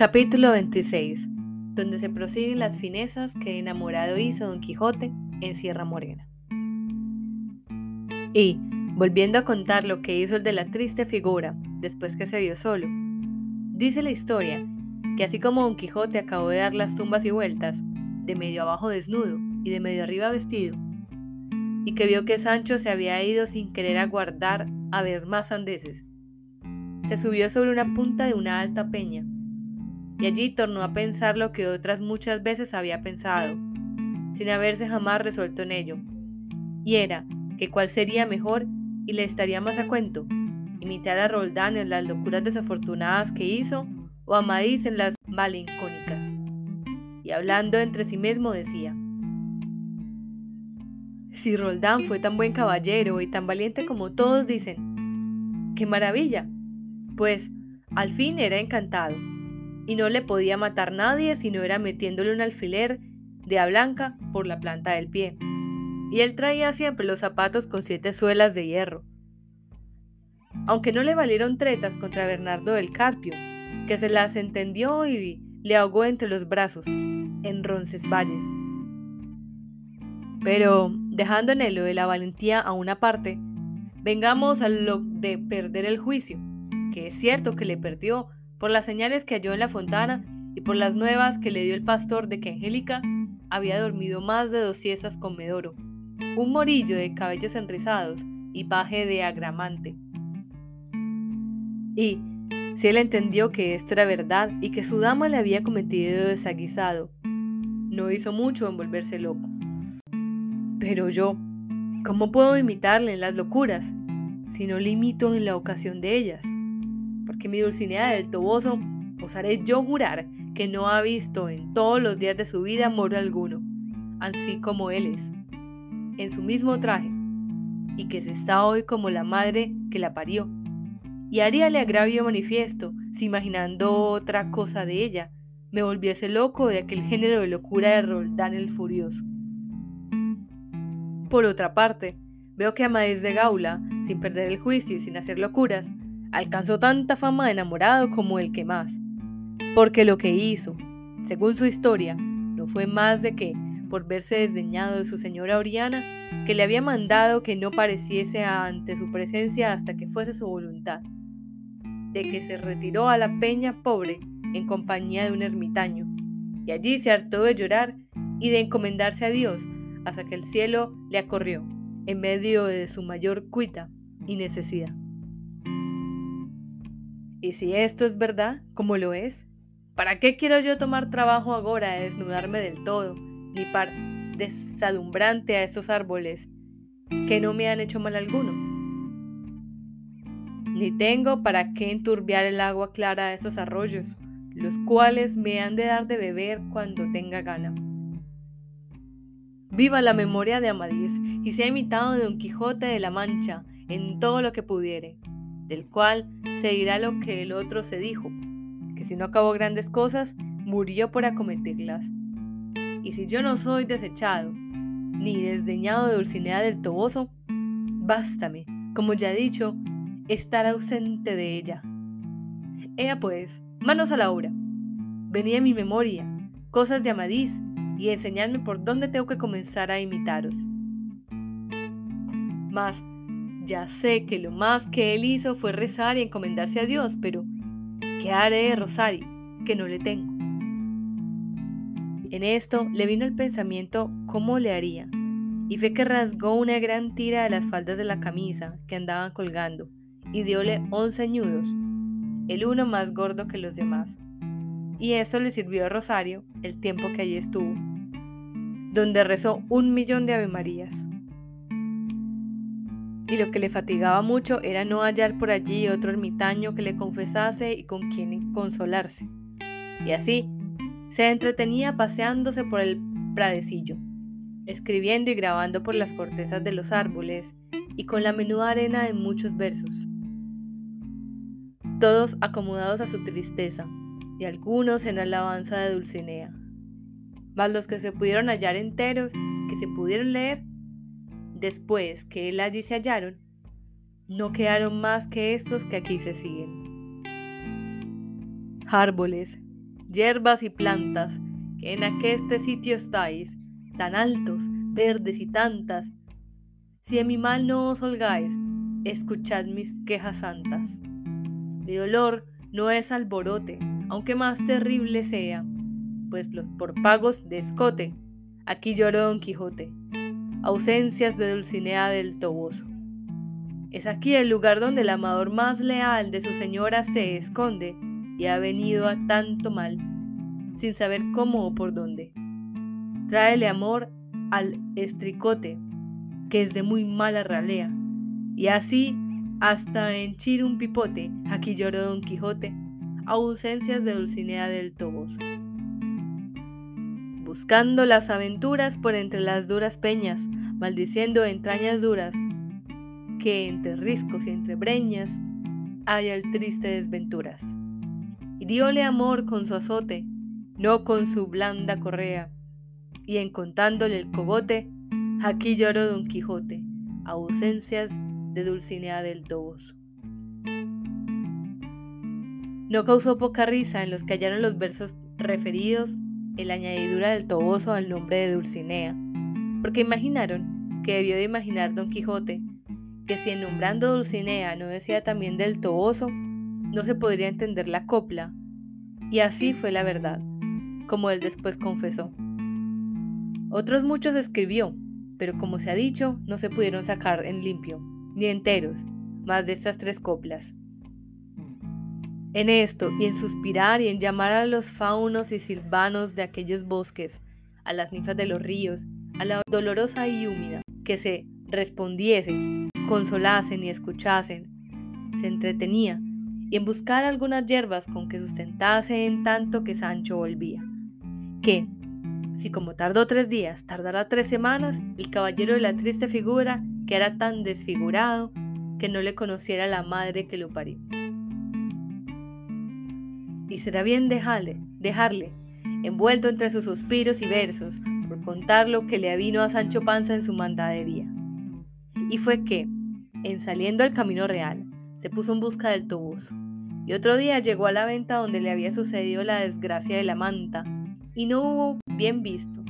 Capítulo 26, donde se prosiguen las finezas que enamorado hizo Don Quijote en Sierra Morena. Y, volviendo a contar lo que hizo el de la triste figura después que se vio solo, dice la historia que así como Don Quijote acabó de dar las tumbas y vueltas, de medio abajo desnudo y de medio arriba vestido, y que vio que Sancho se había ido sin querer aguardar a ver más andeses, se subió sobre una punta de una alta peña, y allí tornó a pensar lo que otras muchas veces había pensado, sin haberse jamás resuelto en ello, y era que cuál sería mejor y le estaría más a cuento, imitar a Roldán en las locuras desafortunadas que hizo o a Amadís en las malincónicas. Y hablando entre sí mismo decía, si Roldán fue tan buen caballero y tan valiente como todos dicen, ¡qué maravilla! Pues al fin era encantado y no le podía matar nadie si no era metiéndole un alfiler de a blanca por la planta del pie. Y él traía siempre los zapatos con siete suelas de hierro. Aunque no le valieron tretas contra Bernardo del Carpio, que se las entendió y le ahogó entre los brazos, en Roncesvalles. Pero, dejando en lo de la valentía a una parte, vengamos a lo de perder el juicio, que es cierto que le perdió por las señales que halló en la fontana y por las nuevas que le dio el pastor de que Angélica había dormido más de dos siestas con Medoro, un morillo de cabellos enrizados y paje de agramante. Y, si él entendió que esto era verdad y que su dama le había cometido desaguisado, no hizo mucho en volverse loco. Pero yo, ¿cómo puedo imitarle en las locuras si no le imito en la ocasión de ellas? Porque mi Dulcinea del Toboso osaré yo jurar que no ha visto en todos los días de su vida moro alguno, así como él es, en su mismo traje, y que se está hoy como la madre que la parió. Y haríale agravio manifiesto si imaginando otra cosa de ella, me volviese loco de aquel género de locura de Roldán el Furioso. Por otra parte, veo que Amadís de Gaula, sin perder el juicio y sin hacer locuras, alcanzó tanta fama de enamorado como el que más, porque lo que hizo, según su historia, no fue más de que, por verse desdeñado de su señora Oriana, que le había mandado que no pareciese ante su presencia hasta que fuese su voluntad, de que se retiró a la peña pobre en compañía de un ermitaño, y allí se hartó de llorar y de encomendarse a Dios hasta que el cielo le acorrió en medio de su mayor cuita y necesidad. Y si esto es verdad, como lo es, ¿para qué quiero yo tomar trabajo ahora de desnudarme del todo, ni par desadumbrante a esos árboles que no me han hecho mal alguno? Ni tengo para qué enturbiar el agua clara de esos arroyos, los cuales me han de dar de beber cuando tenga gana. Viva la memoria de Amadís y sea imitado de Don Quijote de la Mancha en todo lo que pudiere del cual se dirá lo que el otro se dijo, que si no acabó grandes cosas, murió por acometerlas. Y si yo no soy desechado, ni desdeñado de Dulcinea del Toboso, bástame, como ya he dicho, estar ausente de ella. Ea pues, manos a la obra. Venía a mi memoria, cosas de Amadís, y enseñadme por dónde tengo que comenzar a imitaros. Mas, ya sé que lo más que él hizo fue rezar y encomendarse a Dios, pero ¿qué haré de Rosario? Que no le tengo. En esto le vino el pensamiento cómo le haría, y fue que rasgó una gran tira de las faldas de la camisa que andaban colgando, y diole once ñudos, el uno más gordo que los demás. Y eso le sirvió a Rosario el tiempo que allí estuvo, donde rezó un millón de avemarías y lo que le fatigaba mucho era no hallar por allí otro ermitaño que le confesase y con quien consolarse. Y así se entretenía paseándose por el pradecillo, escribiendo y grabando por las cortezas de los árboles y con la menuda arena en muchos versos. Todos acomodados a su tristeza y algunos en alabanza de Dulcinea. Mas los que se pudieron hallar enteros, que se pudieron leer, Después que él allí se hallaron, no quedaron más que estos que aquí se siguen. Árboles, hierbas y plantas, que en aqueste sitio estáis, tan altos, verdes y tantas. Si en mi mal no os holgáis, escuchad mis quejas santas. Mi dolor no es alborote, aunque más terrible sea, pues los por pagos de escote, aquí lloró Don Quijote, ausencias de Dulcinea del Toboso. Es aquí el lugar donde el amador más leal de su señora se esconde y ha venido a tanto mal, sin saber cómo o por dónde. Tráele amor al estricote, que es de muy mala ralea, y así hasta en un pipote, aquí lloró Don Quijote, ausencias de Dulcinea del Toboso. Buscando las aventuras por entre las duras peñas, maldiciendo entrañas duras, que entre riscos y entre breñas haya el triste desventuras. Diole amor con su azote, no con su blanda correa, y en contándole el cogote, aquí lloró Don Quijote, ausencias de Dulcinea del Toboso. No causó poca risa en los que hallaron los versos referidos en la añadidura del Toboso al nombre de Dulcinea, porque imaginaron que debió de imaginar Don Quijote que si en nombrando Dulcinea no decía también del Toboso, no se podría entender la copla, y así fue la verdad, como él después confesó. Otros muchos escribió, pero como se ha dicho, no se pudieron sacar en limpio, ni enteros, más de estas tres coplas. En esto, y en suspirar y en llamar a los faunos y silvanos de aquellos bosques, a las ninfas de los ríos, a la dolorosa y húmeda, que se respondiesen, consolasen y escuchasen, se entretenía, y en buscar algunas hierbas con que sustentase en tanto que Sancho volvía. Que, si como tardó tres días, tardara tres semanas, el caballero de la triste figura, que era tan desfigurado, que no le conociera la madre que lo parió. Y será bien dejarle, dejarle, envuelto entre sus suspiros y versos, por contar lo que le avino a Sancho Panza en su mandadería. Y fue que, en saliendo al camino real, se puso en busca del toboso. Y otro día llegó a la venta donde le había sucedido la desgracia de la manta, y no hubo bien visto,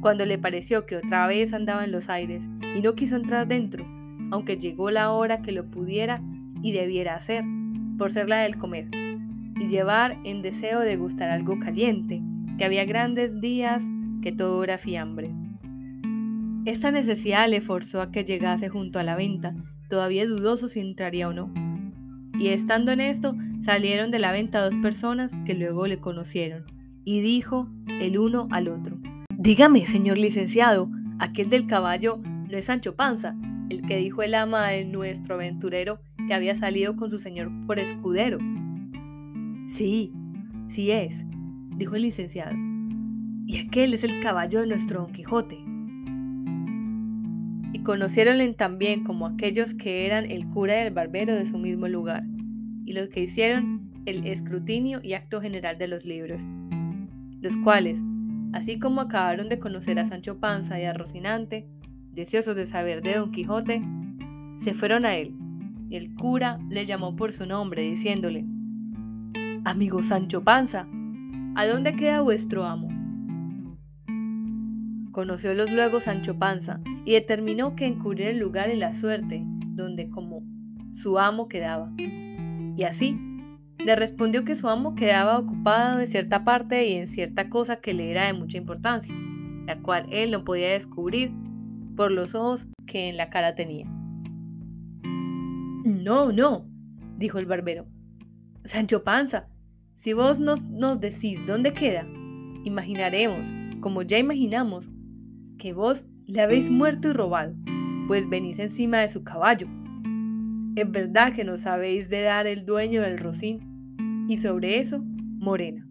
cuando le pareció que otra vez andaba en los aires, y no quiso entrar dentro, aunque llegó la hora que lo pudiera y debiera hacer, por ser la del comer, y llevar en deseo de gustar algo caliente, que había grandes días que todo era fiambre. Esta necesidad le forzó a que llegase junto a la venta, todavía dudoso si entraría o no. Y estando en esto, salieron de la venta dos personas que luego le conocieron, y dijo el uno al otro, Dígame, señor licenciado, aquel del caballo no es Sancho Panza, el que dijo el ama de nuestro aventurero que había salido con su señor por escudero. Sí, sí es, dijo el licenciado. Y aquel es el caballo de nuestro Don Quijote y conociéronle también como aquellos que eran el cura y el barbero de su mismo lugar, y los que hicieron el escrutinio y acto general de los libros, los cuales, así como acabaron de conocer a Sancho Panza y a Rocinante, deseosos de saber de Don Quijote, se fueron a él, y el cura le llamó por su nombre, diciéndole, Amigo Sancho Panza, ¿a dónde queda vuestro amo? Conociólos luego Sancho Panza y determinó que encubrir el lugar y la suerte donde como su amo quedaba. Y así, le respondió que su amo quedaba ocupado en cierta parte y en cierta cosa que le era de mucha importancia, la cual él no podía descubrir por los ojos que en la cara tenía. No, no, dijo el barbero. Sancho Panza, si vos nos, nos decís dónde queda, imaginaremos, como ya imaginamos, que vos le habéis muerto y robado, pues venís encima de su caballo. Es verdad que nos habéis de dar el dueño del rocín, y sobre eso, Morena.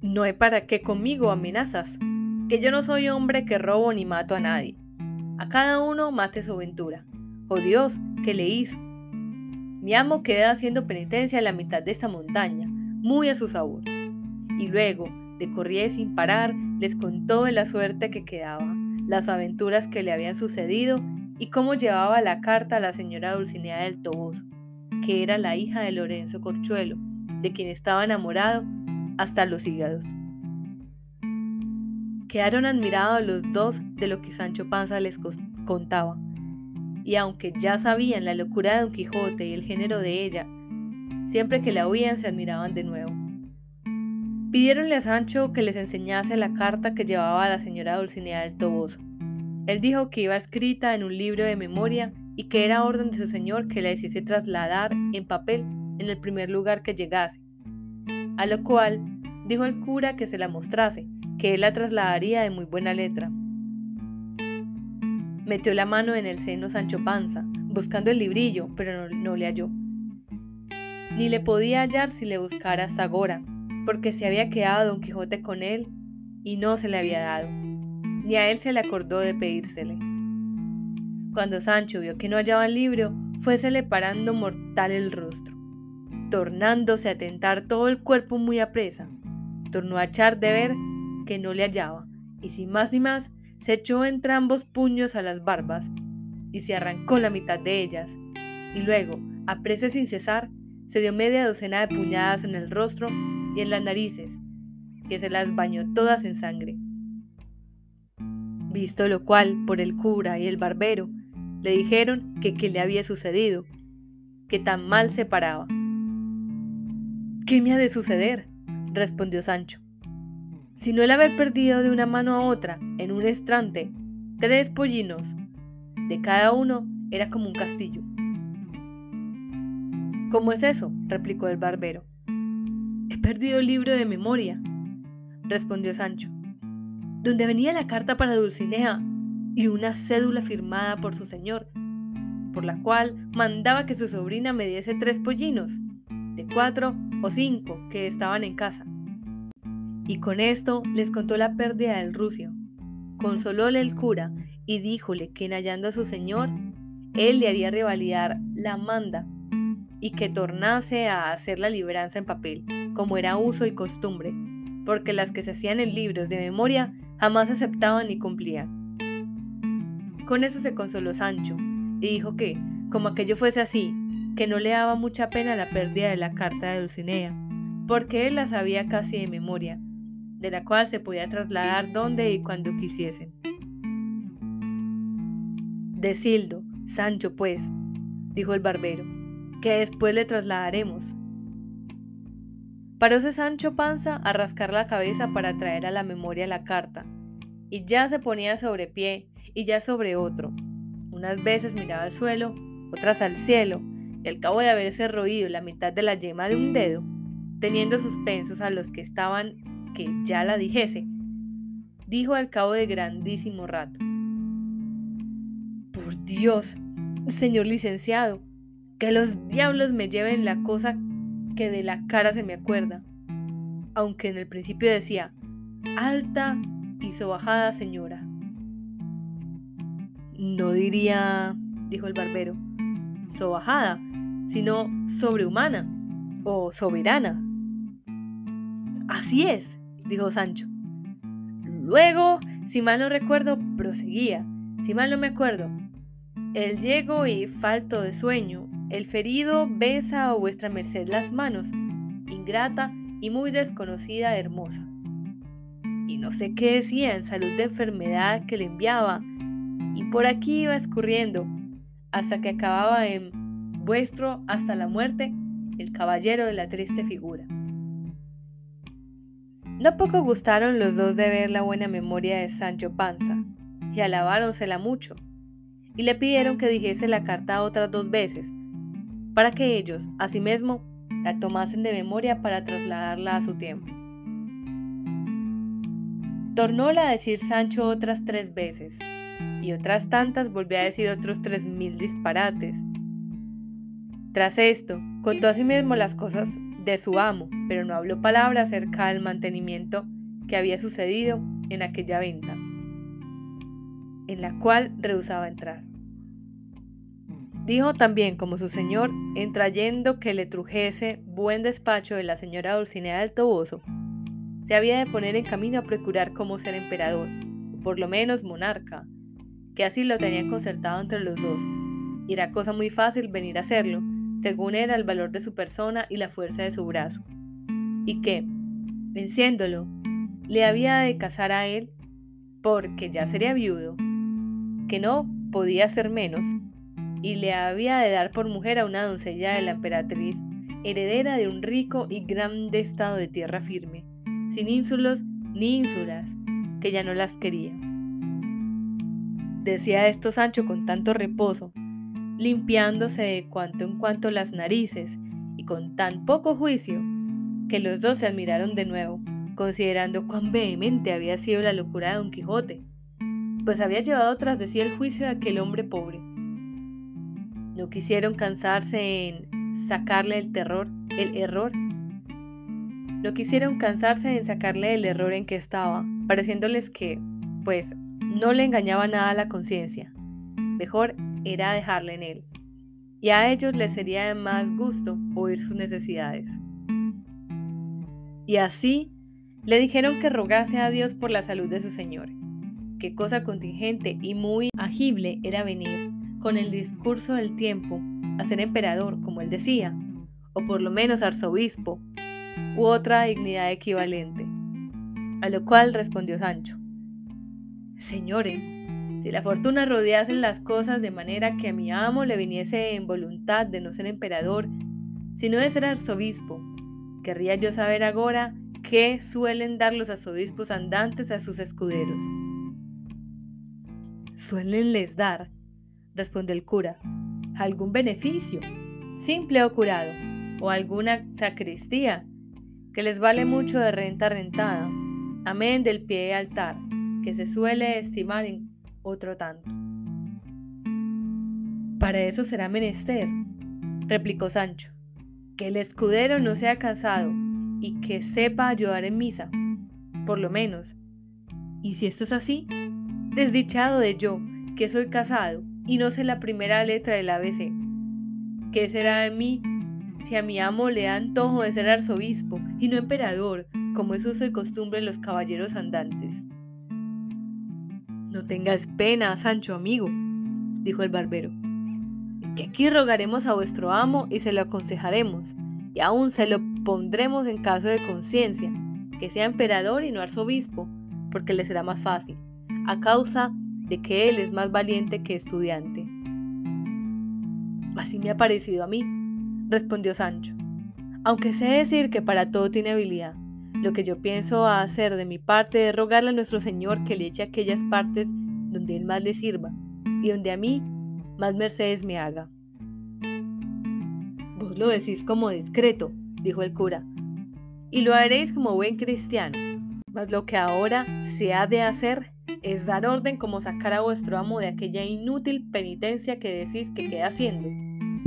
No hay para qué conmigo amenazas, que yo no soy hombre que robo ni mato a nadie. A cada uno mate su ventura. Oh Dios, ¿qué le hizo? Mi amo queda haciendo penitencia en la mitad de esta montaña, muy a su sabor. Y luego, de corría sin parar, les contó de la suerte que quedaba, las aventuras que le habían sucedido y cómo llevaba la carta a la señora Dulcinea del Toboso, que era la hija de Lorenzo Corchuelo, de quien estaba enamorado hasta los hígados. Quedaron admirados los dos de lo que Sancho Panza les contaba, y aunque ya sabían la locura de Don Quijote y el género de ella, siempre que la oían se admiraban de nuevo. Pidieronle a Sancho que les enseñase la carta que llevaba la señora Dulcinea del Toboso. Él dijo que iba escrita en un libro de memoria y que era orden de su señor que la hiciese trasladar en papel en el primer lugar que llegase. A lo cual dijo el cura que se la mostrase, que él la trasladaría de muy buena letra. Metió la mano en el seno Sancho Panza, buscando el librillo, pero no, le halló. Ni le podía hallar si le buscara Zagora, porque se había quedado Don Quijote con él y no se le había dado, ni a él se le acordó de pedírsele. Cuando Sancho vio que no hallaba el libro, fuésele parando mortal el rostro, tornándose a tentar todo el cuerpo muy apresa. Tornó a echar de ver que no le hallaba, y sin más ni más, se echó entrambos puños a las barbas, y se arrancó la mitad de ellas, y luego, a presa sin cesar, se dio media docena de puñadas en el rostro y en las narices, que se las bañó todas en sangre. Visto lo cual, por el cura y el barbero, le dijeron que qué le había sucedido, que tan mal se paraba. ¿Qué me ha de suceder? respondió Sancho sino el haber perdido de una mano a otra, en un estrante, tres pollinos. De cada uno era como un castillo. ¿Cómo es eso? replicó el barbero. He perdido el libro de memoria, respondió Sancho, donde venía la carta para Dulcinea y una cédula firmada por su señor, por la cual mandaba que su sobrina me diese tres pollinos, de cuatro o cinco que estaban en casa y con esto les contó la pérdida del rucio. Consolóle el cura y díjole que en hallando a su señor, él le haría revalidar la manda y que tornase a hacer la libranza en papel, como era uso y costumbre, porque las que se hacían en libros de memoria jamás aceptaban ni cumplían. Con eso se consoló Sancho y dijo que, como aquello fuese así, que no le daba mucha pena la pérdida de la carta de Dulcinea, porque él la sabía casi de memoria, de la cual se podía trasladar donde y cuando quisiesen. Desildo, Sancho, pues, dijo el barbero, que después le trasladaremos. Paróse Sancho Panza a rascar la cabeza para traer a la memoria la carta, y ya se ponía sobre pie y ya sobre otro. Unas veces miraba al suelo, otras al cielo, y al cabo de haberse roído la mitad de la yema de un dedo, teniendo suspensos a los que estaban que ya la dijese, dijo al cabo de grandísimo rato. Por Dios, señor licenciado, que los diablos me lleven la cosa que de la cara se me acuerda, aunque en el principio decía, alta y sobajada señora. No diría, dijo el barbero, sobajada, sino sobrehumana o soberana. Así es, dijo Sancho. Luego, si mal no recuerdo, proseguía. Si mal no me acuerdo, el llego y falto de sueño, el ferido besa a vuestra merced las manos, ingrata y muy desconocida hermosa. Y no sé qué decía en salud de enfermedad que le enviaba, y por aquí iba escurriendo, hasta que acababa en vuestro hasta la muerte el caballero de la triste figura. No poco gustaron los dos de ver la buena memoria de Sancho Panza, y alabáronsela mucho, y le pidieron que dijese la carta otras dos veces, para que ellos, asimismo, la tomasen de memoria para trasladarla a su tiempo. Tornóla a decir Sancho otras tres veces, y otras tantas volvió a decir otros tres mil disparates. Tras esto, contó asimismo las cosas de su amo, pero no habló palabra acerca del mantenimiento que había sucedido en aquella venta, en la cual rehusaba entrar. Dijo también como su señor, en trayendo que le trujese buen despacho de la señora Dulcinea del Toboso, se había de poner en camino a procurar cómo ser emperador, o por lo menos monarca, que así lo tenían concertado entre los dos, era cosa muy fácil venir a hacerlo, según era el valor de su persona y la fuerza de su brazo, y que, venciéndolo, le había de casar a él porque ya sería viudo, que no podía ser menos, y le había de dar por mujer a una doncella de la emperatriz, heredera de un rico y grande estado de tierra firme, sin ínsulos ni ínsulas, que ya no las quería. Decía esto Sancho con tanto reposo, limpiándose de cuanto en cuanto las narices, y con tan poco juicio, que los dos se admiraron de nuevo, considerando cuán vehemente había sido la locura de Don Quijote, pues había llevado tras de sí el juicio de aquel hombre pobre. No quisieron cansarse en sacarle el terror, el error. No quisieron cansarse en sacarle el error en que estaba, pareciéndoles que, pues, no le engañaba nada a la conciencia. Mejor era dejarle en él. Y a ellos les sería de más gusto oír sus necesidades. Y así le dijeron que rogase a Dios por la salud de su señor. Qué cosa contingente y muy agible era venir, con el discurso del tiempo, a ser emperador, como él decía, o por lo menos arzobispo, u otra dignidad equivalente. A lo cual respondió Sancho, Señores, si la fortuna rodease las cosas de manera que a mi amo le viniese en voluntad de no ser emperador, sino de ser arzobispo, querría yo saber ahora ¿Qué suelen dar los arzobispos andantes a sus escuderos? Suelen les dar, responde el cura, algún beneficio, simple o curado, o alguna sacristía, que les vale mucho de renta rentada, amén del pie de altar, que se suele estimar en otro tanto. Para eso será menester, replicó Sancho, que el escudero no sea casado, y que sepa ayudar en misa, por lo menos. Y si esto es así, desdichado de yo, que soy casado y no sé la primera letra del ABC. ¿Qué será de mí si a mi amo le da antojo de ser arzobispo y no emperador, como es uso y costumbre de los caballeros andantes? No tengas pena, Sancho amigo, dijo el barbero, que aquí rogaremos a vuestro amo y se lo aconsejaremos, y aún se lo pondremos en caso de conciencia, que sea emperador y no arzobispo, porque le será más fácil, a causa de que él es más valiente que estudiante. Así me ha parecido a mí, respondió Sancho, aunque sé decir que para todo tiene habilidad. Lo que yo pienso hacer de mi parte es rogarle a nuestro Señor que le eche aquellas partes donde Él más le sirva y donde a mí más mercedes me haga. Vos lo decís como discreto, dijo el cura, y lo haréis como buen cristiano. Mas lo que ahora se ha de hacer es dar orden como sacar a vuestro amo de aquella inútil penitencia que decís que queda haciendo,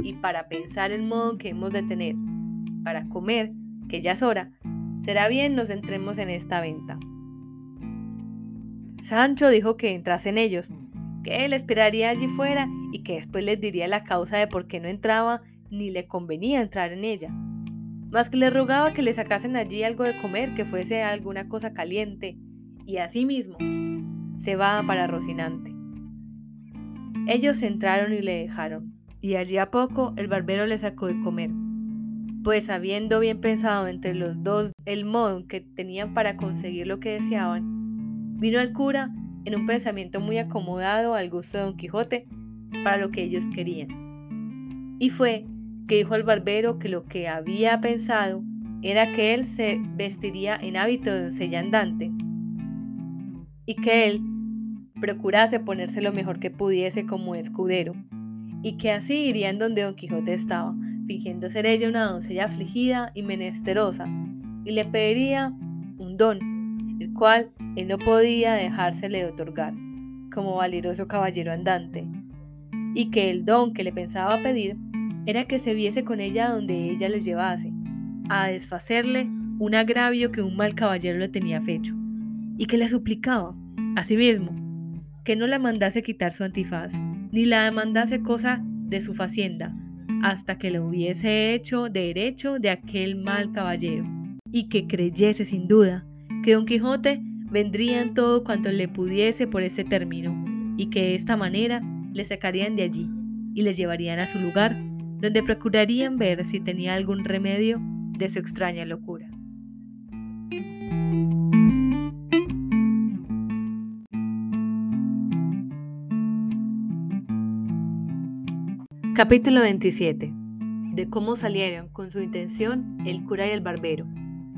y para pensar el modo que hemos de tener, para comer, que ya es hora, será bien nos entremos en esta venta. Sancho dijo que entrasen ellos, que él esperaría allí fuera y que después les diría la causa de por qué no entraba ni le convenía entrar en ella más que le rogaba que le sacasen allí algo de comer, que fuese alguna cosa caliente, y asimismo se va para Rocinante. Ellos entraron y le dejaron, y allí a poco el barbero le sacó de comer, pues habiendo bien pensado entre los dos el modo que tenían para conseguir lo que deseaban, vino el cura en un pensamiento muy acomodado al gusto de Don Quijote para lo que ellos querían. Y fue que dijo al barbero que lo que había pensado era que él se vestiría en hábito de doncella andante y que él procurase ponerse lo mejor que pudiese como escudero, y que así irían donde Don Quijote estaba, fingiendo ser ella una doncella afligida y menesterosa, y le pediría un don, el cual él no podía dejársele de otorgar, como valeroso caballero andante, y que el don que le pensaba pedir era que se viese con ella donde ella les llevase, a desfacerle un agravio que un mal caballero le tenía fecho, y que le suplicaba, asimismo, que no la mandase quitar su antifaz, ni la demandase cosa de su facienda, hasta que lo hubiese hecho derecho de aquel mal caballero, y que creyese sin duda que Don Quijote vendría en todo cuanto le pudiese por ese término, y que de esta manera le sacarían de allí y le llevarían a su lugar donde procurarían ver si tenía algún remedio de su extraña locura. Capítulo 27. De cómo salieron con su intención el cura y el barbero,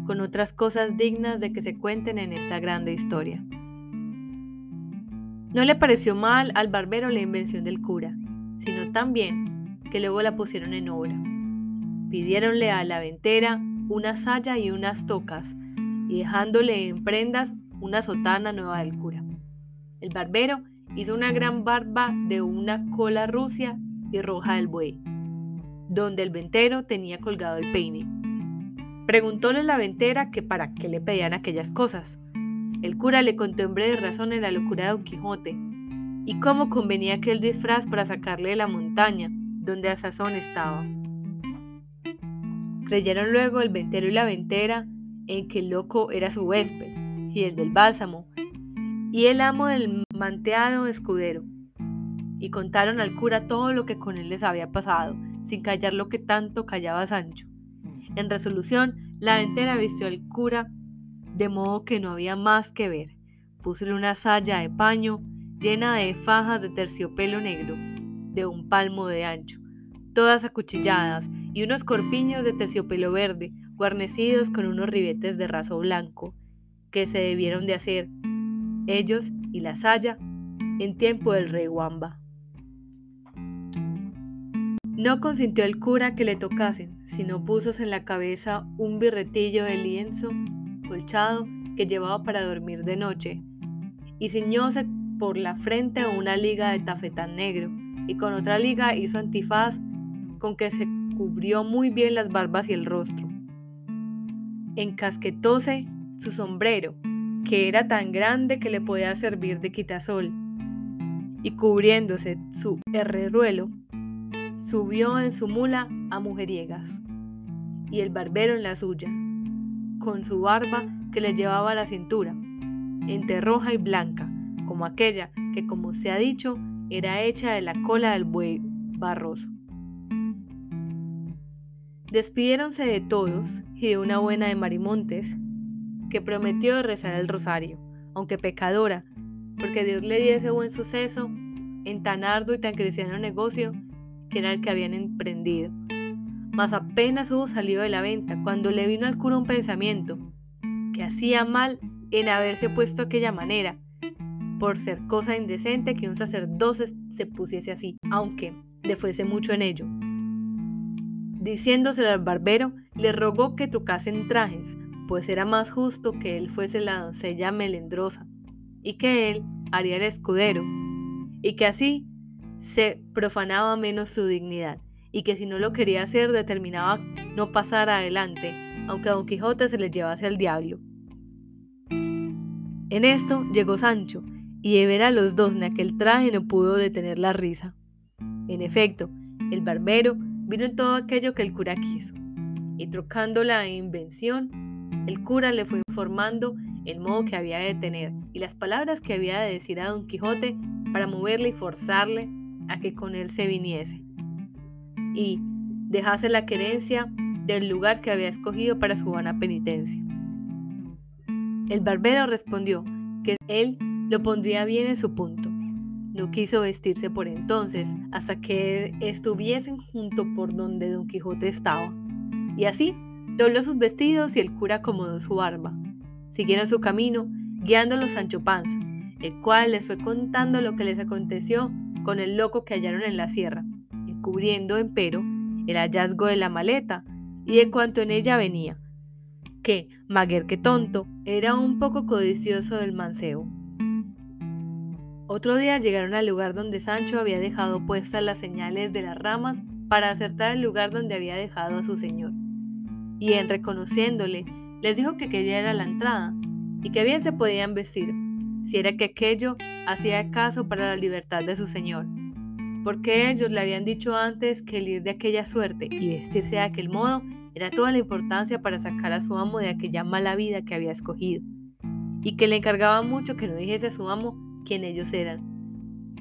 con otras cosas dignas de que se cuenten en esta grande historia. No le pareció mal al barbero la invención del cura, sino también que luego la pusieron en obra. Pidiéronle a la ventera una saya y unas tocas, y dejándole en prendas una sotana nueva del cura. El barbero hizo una gran barba de una cola rucia y roja del buey, donde el ventero tenía colgado el peine. Preguntóle la ventera que para qué le pedían aquellas cosas. El cura le contó en breve razones la locura de Don Quijote y cómo convenía aquel disfraz para sacarle de la montaña donde a sazón estaba. Creyeron luego el ventero y la ventera en que el loco era su huésped y el del bálsamo y el amo del manteado escudero. Y contaron al cura todo lo que con él les había pasado, sin callar lo que tanto callaba Sancho. En resolución, la ventera vistió al cura de modo que no había más que ver. Púsele una saya de paño llena de fajas de terciopelo negro, de un palmo de ancho, todas acuchilladas, y unos corpiños de terciopelo verde, guarnecidos con unos ribetes de raso blanco, que se debieron de hacer, ellos y la saya, en tiempo del rey Wamba. No consintió el cura que le tocasen, sino puso en la cabeza un birretillo de lienzo colchado que llevaba para dormir de noche, y ciñóse por la frente una liga de tafetán negro, y con otra liga hizo antifaz con que se cubrió muy bien las barbas y el rostro. Encasquetóse su sombrero, que era tan grande que le podía servir de quitasol, y cubriéndose su herreruelo, subió en su mula a mujeriegas, y el barbero en la suya con su barba que le llevaba a la cintura, entre roja y blanca, como aquella que, como se ha dicho, era hecha de la cola del buey barroso. Despidiéronse de todos y de una buena de Marimontes, que prometió rezar el rosario, aunque pecadora, porque Dios le diese buen suceso en tan arduo y tan cristiano negocio que era el que habían emprendido mas apenas hubo salido de la venta cuando le vino al cura un pensamiento, que hacía mal en haberse puesto aquella manera, por ser cosa indecente que un sacerdote se pusiese así, aunque le fuese mucho en ello. Diciéndoselo al barbero, le rogó que trucasen trajes, pues era más justo que él fuese la doncella melendrosa, y que él haría el escudero, y que así se profanaba menos su dignidad y que si no lo quería hacer determinaba no pasar adelante, aunque a Don Quijote se le llevase al diablo. En esto llegó Sancho, y de ver a los dos en aquel traje no pudo detener la risa. En efecto, el barbero vino en todo aquello que el cura quiso, y trocando la invención, el cura le fue informando el modo que había de tener y las palabras que había de decir a Don Quijote para moverle y forzarle a que con él se viniese y dejase la querencia del lugar que había escogido para su buena penitencia. El barbero respondió que él lo pondría bien en su punto. No quiso vestirse por entonces hasta que estuviesen junto por donde don Quijote estaba. Y así dobló sus vestidos y el cura acomodó su barba. Siguieron su camino, guiándolo Sancho Panza, el cual les fue contando lo que les aconteció con el loco que hallaron en la sierra cubriendo, empero, el hallazgo de la maleta y de cuanto en ella venía, que, maguer que tonto, era un poco codicioso del mancebo. Otro día llegaron al lugar donde Sancho había dejado puestas las señales de las ramas para acertar el lugar donde había dejado a su señor. Y en reconociéndole, les dijo que aquella era la entrada y que bien se podían vestir, si era que aquello hacía caso para la libertad de su señor porque ellos le habían dicho antes que el ir de aquella suerte y vestirse de aquel modo era toda la importancia para sacar a su amo de aquella mala vida que había escogido, y que le encargaba mucho que no dijese a su amo quién ellos eran,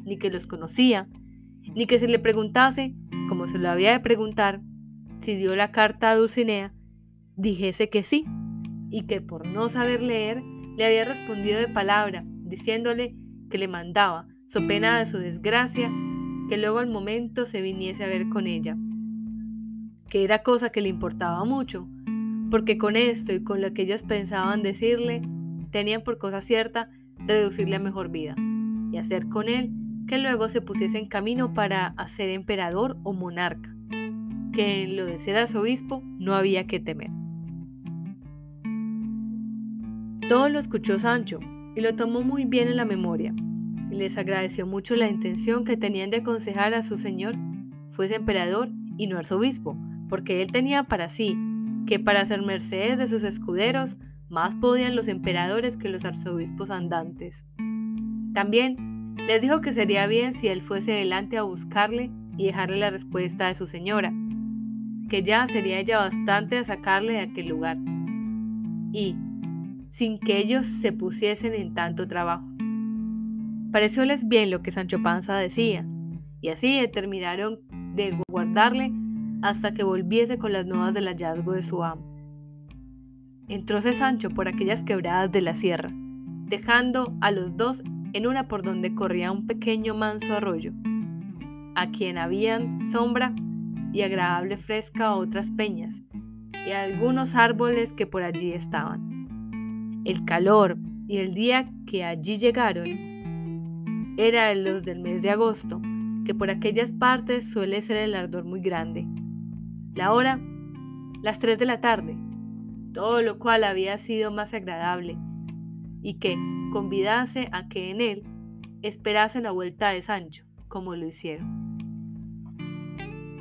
ni que los conocía, ni que se le preguntase, como se lo había de preguntar, si dio la carta a Dulcinea, dijese que sí, y que por no saber leer le había respondido de palabra, diciéndole que le mandaba, so pena de su desgracia, que luego al momento se viniese a ver con ella, que era cosa que le importaba mucho, porque con esto y con lo que ellos pensaban decirle, tenían por cosa cierta reducirle a mejor vida y hacer con él que luego se pusiese en camino para hacer emperador o monarca, que en lo de ser arzobispo no había que temer. Todo lo escuchó Sancho y lo tomó muy bien en la memoria, y les agradeció mucho la intención que tenían de aconsejar a su señor fuese emperador y no arzobispo, porque él tenía para sí que para hacer mercedes de sus escuderos más podían los emperadores que los arzobispos andantes. También les dijo que sería bien si él fuese delante a buscarle y dejarle la respuesta de su señora, que ya sería ella bastante a sacarle de aquel lugar. Y, sin que ellos se pusiesen en tanto trabajo. Parecióles bien lo que Sancho Panza decía, y así determinaron de guardarle hasta que volviese con las nuevas del hallazgo de su amo. Entróse Sancho por aquellas quebradas de la sierra, dejando a los dos en una por donde corría un pequeño manso arroyo, a quien habían sombra y agradable fresca otras peñas, y algunos árboles que por allí estaban. El calor y el día que allí llegaron era los del mes de agosto, que por aquellas partes suele ser el ardor muy grande. La hora, las tres de la tarde, todo lo cual había sido más agradable, y que convidase a que en él esperasen la vuelta de Sancho, como lo hicieron.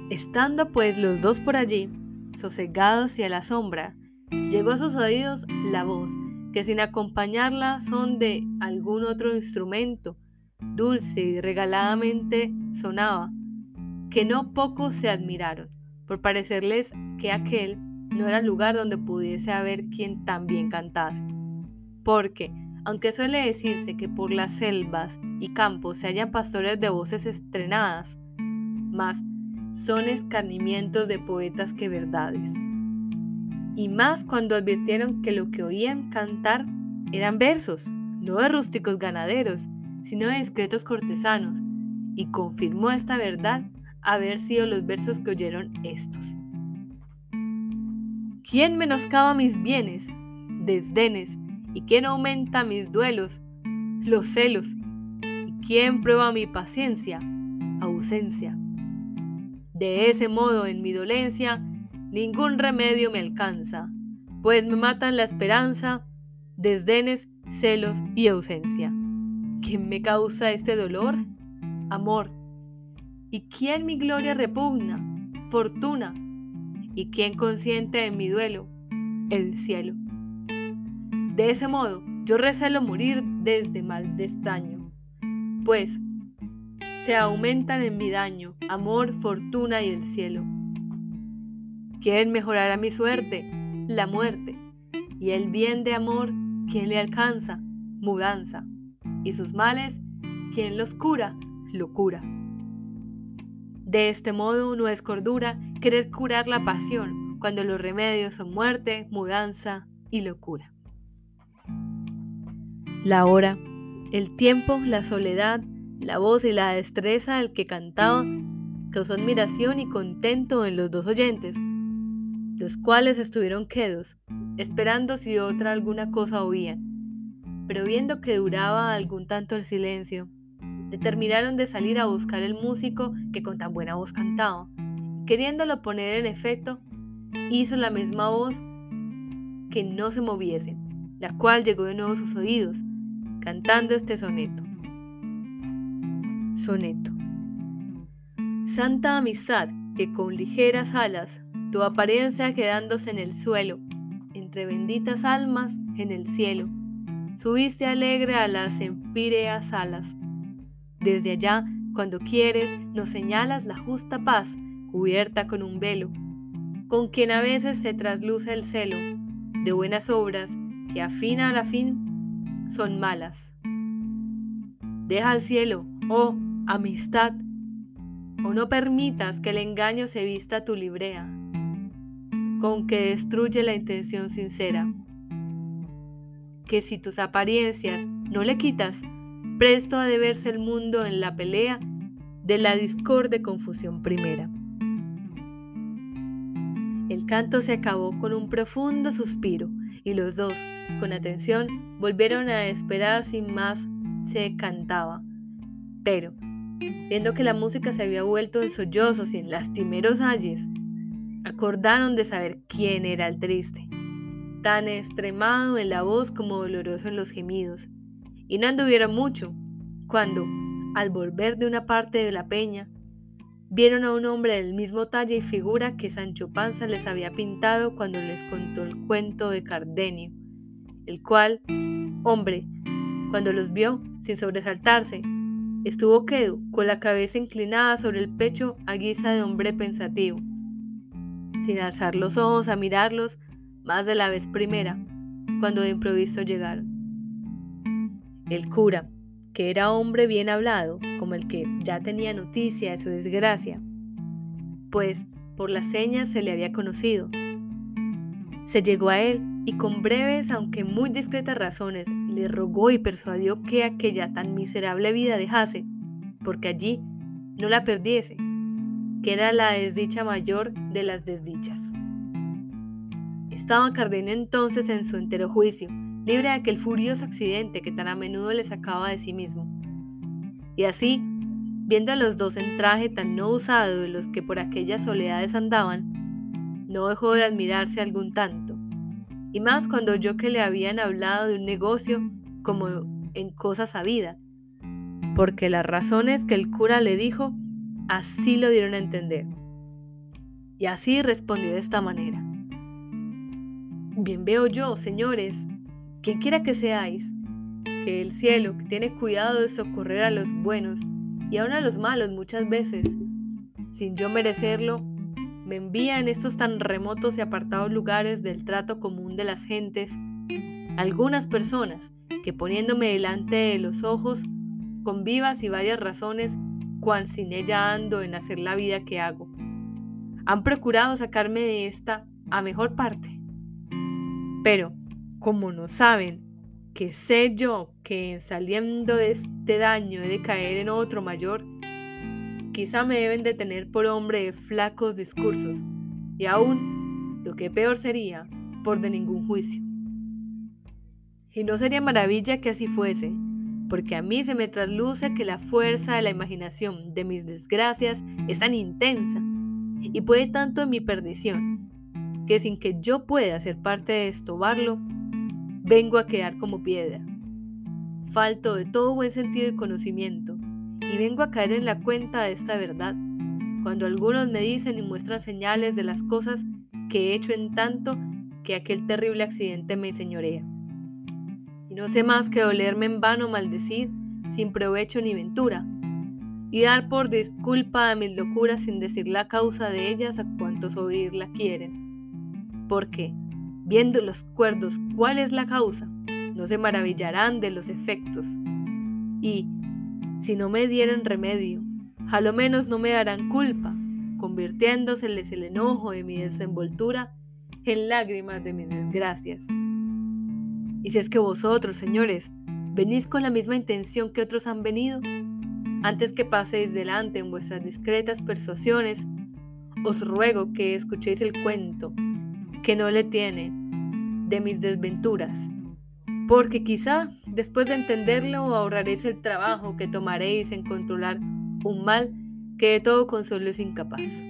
Estando pues los dos por allí, sosegados y a la sombra, llegó a sus oídos la voz que sin acompañarla son de algún otro instrumento, dulce y regaladamente sonaba, que no poco se admiraron, por parecerles que aquel no era lugar donde pudiese haber quien también cantase. Porque, aunque suele decirse que por las selvas y campos se hallan pastores de voces estrenadas, más son escarnimientos de poetas que verdades y más cuando advirtieron que lo que oían cantar eran versos, no de rústicos ganaderos, sino de discretos cortesanos, y confirmó esta verdad haber sido los versos que oyeron estos. ¿Quién menoscaba mis bienes, desdenes, y quién aumenta mis duelos, los celos? ¿Y quién prueba mi paciencia, ausencia? De ese modo, en mi dolencia, ningún remedio me alcanza, pues me matan la esperanza, desdenes, celos y ausencia. ¿Quién me causa este dolor? Amor. ¿Y quién mi gloria repugna? Fortuna. ¿Y quién consiente en mi duelo? El cielo. De ese modo, yo recelo morir desde mal destaño, pues se aumentan en mi daño amor, fortuna y el cielo. ¿Quién mejorará mi suerte? La muerte. Y el bien de amor, ¿quién le alcanza? Mudanza. Y sus males, ¿quién los cura? Locura. De este modo no es cordura querer curar la pasión, cuando los remedios son muerte, mudanza y locura. La hora, el tiempo, la soledad, la voz y la destreza del que cantaba causó admiración y contento en los dos oyentes, los cuales estuvieron quedos, esperando si otra alguna cosa oían. Pero viendo que duraba algún tanto el silencio, determinaron de salir a buscar el músico que con tan buena voz cantaba. Queriéndolo poner en efecto, hizo la misma voz que no se moviese, la cual llegó de nuevo a sus oídos, cantando este soneto. Soneto. Santa amistad que con ligeras alas tu apariencia quedándose en el suelo, entre benditas almas en el cielo. Subiste alegre a las empíreas alas. Desde allá, cuando quieres, nos señalas la justa paz, cubierta con un velo, con quien a veces se trasluce el celo de buenas obras que a fin a la fin son malas. Deja al cielo, oh amistad, o no permitas que el engaño se vista tu librea, con que destruye la intención sincera. Que si tus apariencias no le quitas, presto ha de verse el mundo en la pelea de la discorde confusión primera. El canto se acabó con un profundo suspiro y los dos, con atención, volvieron a esperar sin más se cantaba. Pero, viendo que la música se había vuelto en sollozos y en lastimeros ayes, acordaron de saber quién era el triste, tan extremado en la voz como doloroso en los gemidos, y no anduvieron mucho, cuando, al volver de una parte de la peña, vieron a un hombre del mismo talla y figura que Sancho Panza les había pintado cuando les contó el cuento de Cardenio, el cual, hombre, cuando los vio, sin sobresaltarse, estuvo quedo, con la cabeza inclinada sobre el pecho a guisa de hombre pensativo, sin alzar los ojos a mirarlos más de la vez primera, cuando de improviso llegaron. El cura, que era hombre bien hablado, como el que ya tenía noticia de su desgracia, pues por las señas se le había conocido. Se llegó a él y con breves, aunque muy discretas razones, le rogó y persuadió que aquella tan miserable vida dejase, porque allí no la perdiese, que era la desdicha mayor de las desdichas. Estaba Cardenio entonces en su entero juicio, libre de aquel furioso accidente que tan a menudo le sacaba de sí mismo. Y así, viendo a los dos en traje tan no usado de los que por aquellas soledades andaban, no dejó de admirarse algún tanto, y más cuando oyó que le habían hablado de un negocio como en cosa sabida, porque las razones que el cura le dijo así lo dieron a entender. Y así respondió de esta manera. Bien veo yo, señores, quien quiera que seáis, que el cielo, que tiene cuidado de socorrer a los buenos y aun a los malos muchas veces, sin yo merecerlo, me envía en estos tan remotos y apartados lugares del trato común de las gentes algunas personas que poniéndome delante de los ojos, con vivas y varias razones, cuan sin ella ando en hacer la vida que hago, han procurado sacarme de esta a mejor parte. Pero, como no saben que sé yo que saliendo de este daño he de caer en otro mayor, quizá me deben de tener por hombre de flacos discursos y aún, lo que peor sería, por de ningún juicio. Y no sería maravilla que así fuese, porque a mí se me trasluce que la fuerza de la imaginación de mis desgracias es tan intensa y puede tanto en mi perdición, que sin que yo pueda ser parte de estobarlo, vengo a quedar como piedra. Falto de todo buen sentido y conocimiento, y vengo a caer en la cuenta de esta verdad, cuando algunos me dicen y muestran señales de las cosas que he hecho en tanto que aquel terrible accidente me enseñorea. Y no sé más que dolerme en vano maldecir, sin provecho ni ventura, y dar por disculpa a mis locuras sin decir la causa de ellas a cuantos oírla quieren. Porque, viendo los cuerdos cuál es la causa, no se maravillarán de los efectos. Y, si no me dieran remedio, a lo menos no me darán culpa, convirtiéndoseles el enojo de mi desenvoltura en lágrimas de mis desgracias. Y si es que vosotros, señores, venís con la misma intención que otros han venido, antes que paséis delante en vuestras discretas persuasiones, os ruego que escuchéis el cuento que no le tiene de mis desventuras, porque quizá después de entenderlo ahorraréis el trabajo que tomaréis en controlar un mal que de todo consuelo es incapaz.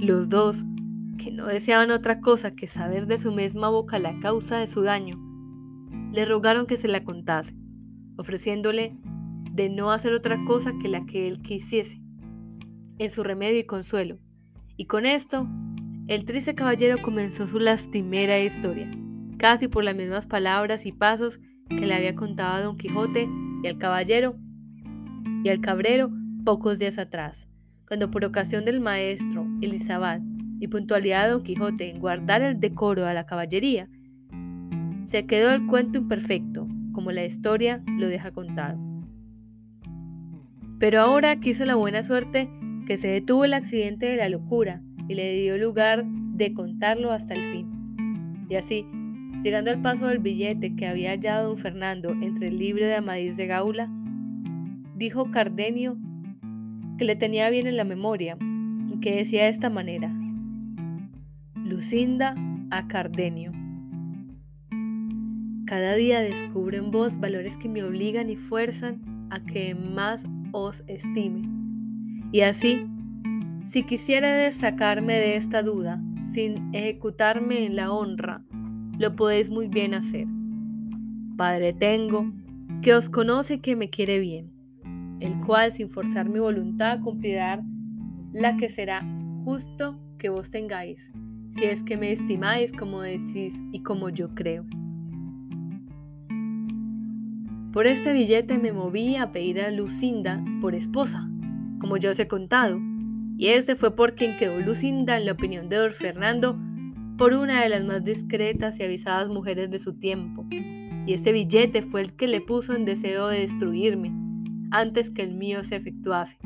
Los dos, que no deseaban otra cosa que saber de su misma boca la causa de su daño, le rogaron que se la contase, ofreciéndole de no hacer otra cosa que la que él quisiese, en su remedio y consuelo, y con esto, el triste caballero comenzó su lastimera historia, casi por las mismas palabras y pasos que le había contado a Don Quijote y al caballero y al cabrero pocos días atrás, cuando por ocasión del maestro Elizabeth y puntualidad de Don Quijote en guardar el decoro a la caballería, se quedó el cuento imperfecto, como la historia lo deja contado. Pero ahora quiso la buena suerte que se detuvo el accidente de la locura y le dio lugar de contarlo hasta el fin. Y así, llegando al paso del billete que había hallado don Fernando entre el libro de Amadís de Gaula, dijo Cardenio que le tenía bien en la memoria que decía de esta manera, Lucinda a Cardenio. Cada día descubro en vos valores que me obligan y fuerzan a que más os estime. Y así, si quisiera sacarme de esta duda, sin ejecutarme en la honra, lo podéis muy bien hacer. Padre tengo, que os conoce que me quiere bien, el cual sin forzar mi voluntad cumplirá la que será justo que vos tengáis, si es que me estimáis como decís y como yo creo. Por este billete me moví a pedir a Lucinda por esposa, como yo os he contado, y este fue por quien quedó Lucinda en la opinión de don Fernando por una de las más discretas y avisadas mujeres de su tiempo, y ese billete fue el que le puso en deseo de destruirme antes que el mío se efectuase.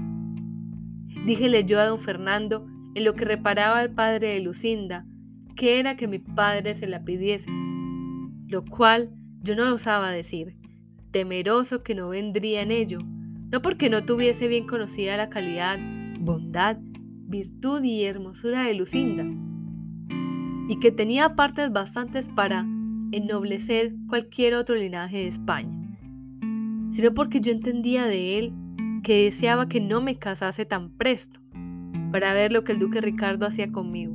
Díjele yo a don Fernando en lo que reparaba al padre de Lucinda, que era que mi padre se la pidiese, lo cual yo no osaba decir, temeroso que no vendría en ello, no porque no tuviese bien conocida la calidad, bondad, virtud y hermosura de Lucinda, y que tenía partes bastantes para ennoblecer cualquier otro linaje de España, sino porque yo entendía de él que deseaba que no me casase tan presto, para ver lo que el duque Ricardo hacía conmigo.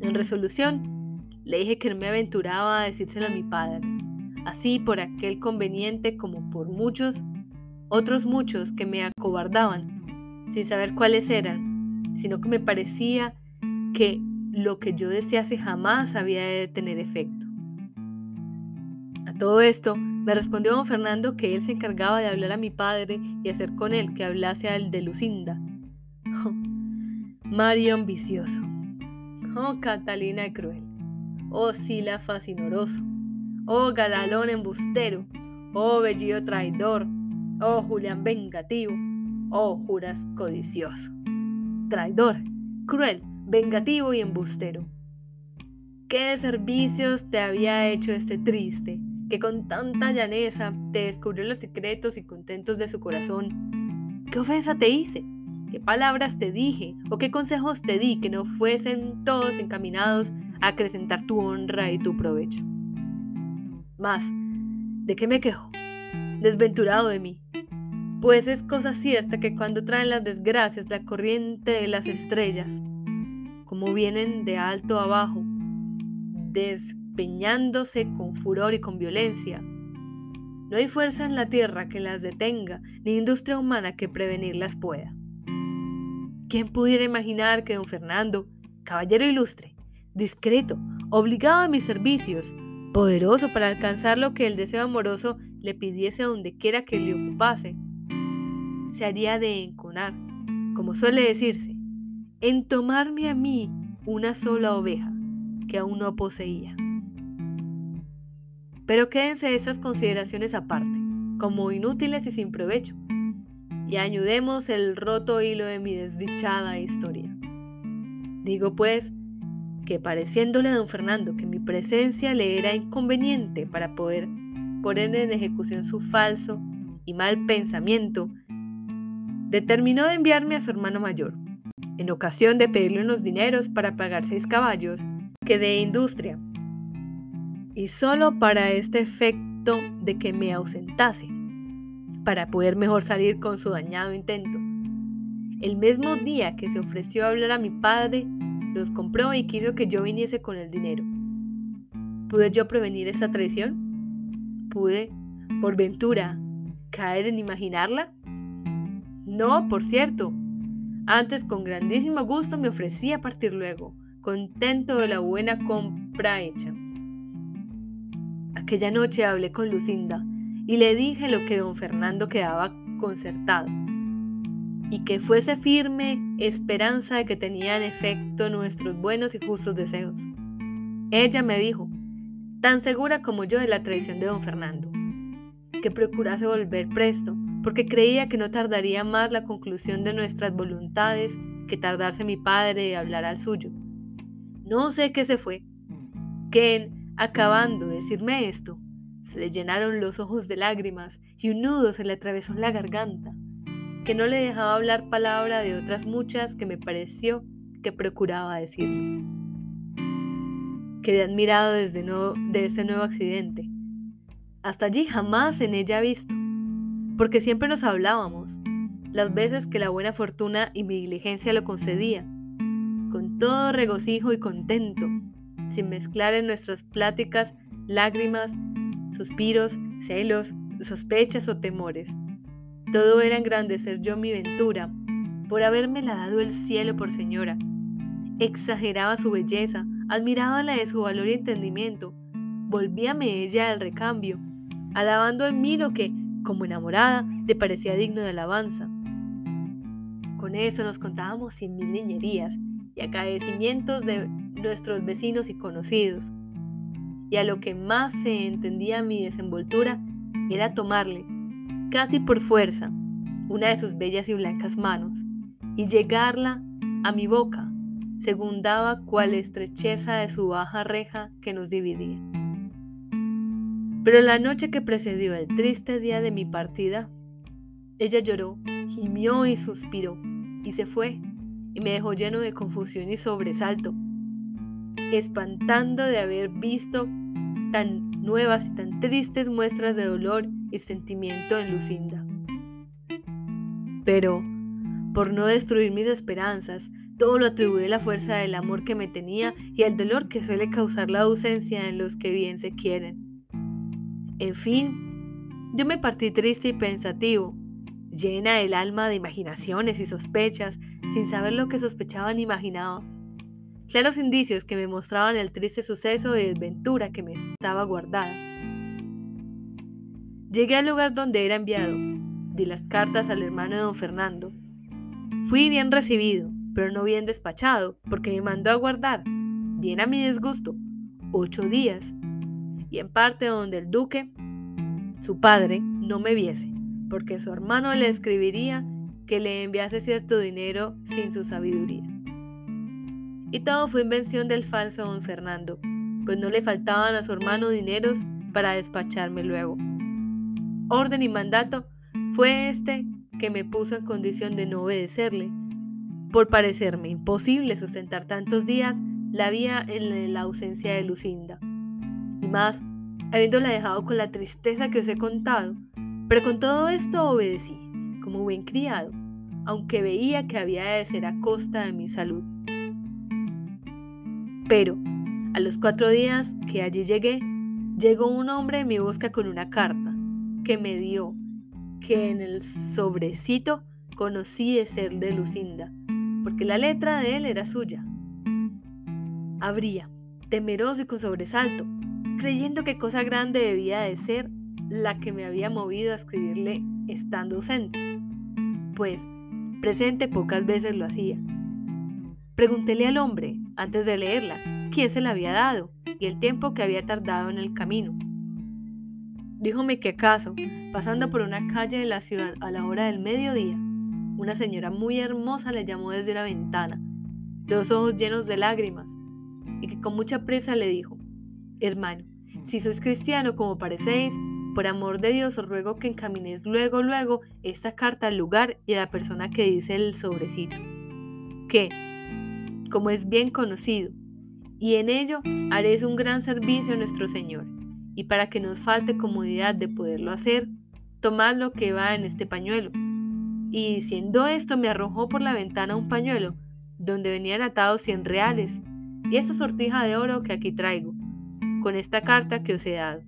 En resolución, le dije que no me aventuraba a decírselo a mi padre, así por aquel conveniente como por muchos, otros muchos que me acobardaban, sin saber cuáles eran, sino que me parecía que lo que yo desease jamás había de tener efecto. A todo esto, me respondió don Fernando que él se encargaba de hablar a mi padre y hacer con él que hablase al de Lucinda. Mario ambicioso. Oh, Catalina cruel. Oh, Sila fascinoroso oh galalón embustero, oh bellido traidor, oh Julián vengativo, oh Juras codicioso. Traidor, cruel, vengativo y embustero. ¿Qué servicios te había hecho este triste, que con tanta llaneza te descubrió los secretos y contentos de su corazón? ¿Qué ofensa te hice? ¿Qué palabras te dije o qué consejos te di que no fuesen todos encaminados a acrecentar tu honra y tu provecho? Más, ¿de qué me quejo? Desventurado de mí. Pues es cosa cierta que cuando traen las desgracias la corriente de las estrellas, como vienen de alto a abajo, despeñándose con furor y con violencia, no hay fuerza en la tierra que las detenga, ni industria humana que prevenirlas pueda. ¿Quién pudiera imaginar que don Fernando, caballero ilustre, discreto, obligado a mis servicios, poderoso para alcanzar lo que el deseo amoroso le pidiese donde quiera que le ocupase. Se haría de enconar, como suele decirse, en tomarme a mí una sola oveja que aún no poseía. Pero quédense esas consideraciones aparte, como inútiles y sin provecho, y añudemos el roto hilo de mi desdichada historia. Digo pues que pareciéndole a don Fernando que mi presencia le era inconveniente para poder poner en ejecución su falso y mal pensamiento, determinó de enviarme a su hermano mayor, en ocasión de pedirle unos dineros para pagar seis caballos que de industria, y solo para este efecto de que me ausentase, para poder mejor salir con su dañado intento. El mismo día que se ofreció a hablar a mi padre, los compró y quiso que yo viniese con el dinero. ¿Pude yo prevenir esta traición? ¿Pude, por ventura, caer en imaginarla? No, por cierto. Antes, con grandísimo gusto, me ofrecí a partir luego, contento de la buena compra hecha. Aquella noche hablé con Lucinda y le dije lo que don Fernando quedaba concertado y que fuese firme esperanza de que tenían efecto nuestros buenos y justos deseos. Ella me dijo, tan segura como yo de la traición de don Fernando, que procurase volver presto, porque creía que no tardaría más la conclusión de nuestras voluntades que tardarse mi padre de hablar al suyo. No sé qué se fue. Ken, acabando de decirme esto, se le llenaron los ojos de lágrimas y un nudo se le atravesó la garganta, que no le dejaba hablar palabra de otras muchas que me pareció que procuraba decirme. Quedé admirado desde no, de ese nuevo accidente. Hasta allí jamás en ella visto, porque siempre nos hablábamos, las veces que la buena fortuna y mi diligencia lo concedía, con todo regocijo y contento, sin mezclar en nuestras pláticas lágrimas, suspiros, celos, sospechas o temores. Todo era engrandecer yo mi ventura, por habérmela dado el cielo por señora. Exageraba su belleza, admiraba la de su valor y entendimiento, volvíame ella al recambio, alabando en mí lo que, como enamorada, le parecía digno de alabanza. Con eso nos contábamos cien mil niñerías y agradecimientos de nuestros vecinos y conocidos. Y a lo que más se entendía mi desenvoltura era tomarle, casi por fuerza, una de sus bellas y blancas manos y llegarla a mi boca, según daba cual estrecheza de su baja reja que nos dividía. Pero la noche que precedió el triste día de mi partida, ella lloró, gimió y suspiró, y se fue, y me dejó lleno de confusión y sobresalto, espantando de haber visto tan nuevas y tan tristes muestras de dolor y sentimiento en Lucinda. Pero, por no destruir mis esperanzas, todo lo atribuí a la fuerza del amor que me tenía y al dolor que suele causar la ausencia en los que bien se quieren. En fin, yo me partí triste y pensativo, llena el alma de imaginaciones y sospechas, sin saber lo que sospechaba ni imaginaba. Claros indicios que me mostraban el triste suceso de desventura que me estaba guardada. Llegué al lugar donde era enviado. Di las cartas al hermano de don Fernando. Fui bien recibido, pero no bien despachado, porque me mandó a guardar, bien a mi disgusto, ocho días, y en parte donde el duque, su padre, no me viese porque su hermano le escribiría que le enviase cierto dinero sin su sabiduría. Y todo fue invención del falso don Fernando, pues no le faltaban a su hermano dineros para despacharme luego. Orden y mandato fue este que me puso en condición de no obedecerle, por parecerme imposible sustentar tantos días la vía en la ausencia de Lucinda. Y más, habiéndola dejado con la tristeza que os he contado, pero con todo esto obedecí, como buen criado, aunque veía que había de ser a costa de mi salud. Pero, a los cuatro días que allí llegué, llegó un hombre en mi busca con una carta que me dio, que en el sobrecito conocí de ser de Lucinda, porque la letra de él era suya. Abría, temeroso y con sobresalto, creyendo que cosa grande debía de ser la que me había movido a escribirle estando ausente, pues presente pocas veces lo hacía. Preguntéle al hombre, antes de leerla, quién se la había dado y el tiempo que había tardado en el camino. Díjome que acaso, pasando por una calle de la ciudad a la hora del mediodía, una señora muy hermosa le llamó desde una ventana, los ojos llenos de lágrimas, y que con mucha prisa le dijo, hermano, si sois cristiano como parecéis, por amor de Dios os ruego que encaminéis luego, luego esta carta al lugar y a la persona que dice el sobrecito. Que, como es bien conocido, y en ello haréis un gran servicio a nuestro Señor, y para que nos falte comodidad de poderlo hacer, tomad lo que va en este pañuelo. Y diciendo esto me arrojó por la ventana un pañuelo, donde venían atados cien reales, y esta sortija de oro que aquí traigo, con esta carta que os he dado.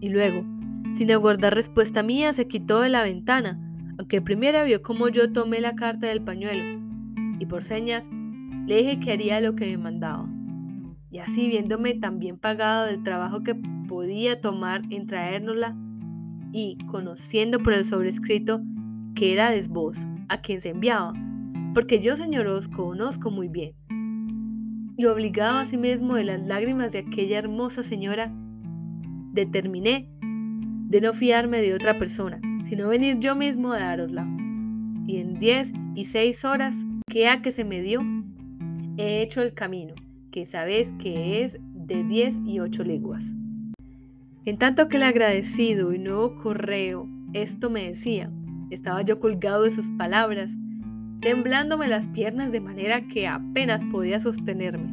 Y luego, sin aguardar respuesta mía, se quitó de la ventana, aunque primero vio cómo yo tomé la carta del pañuelo, y por señas le que haría lo que me mandaba. Y así viéndome tan bien pagado del trabajo que podía tomar en traérnosla, y conociendo por el sobrescrito que era de vos a quien se enviaba, porque yo, señor, os conozco muy bien. Y obligado a sí mismo de las lágrimas de aquella hermosa señora, determiné de no fiarme de otra persona sino venir yo mismo a darosla. Y en diez y seis horas que a que se me dio, he hecho el camino, que sabéis que es de diez y ocho leguas. En tanto que el agradecido y nuevo correo esto me decía, estaba yo colgado de sus palabras, temblándome las piernas de manera que apenas podía sostenerme.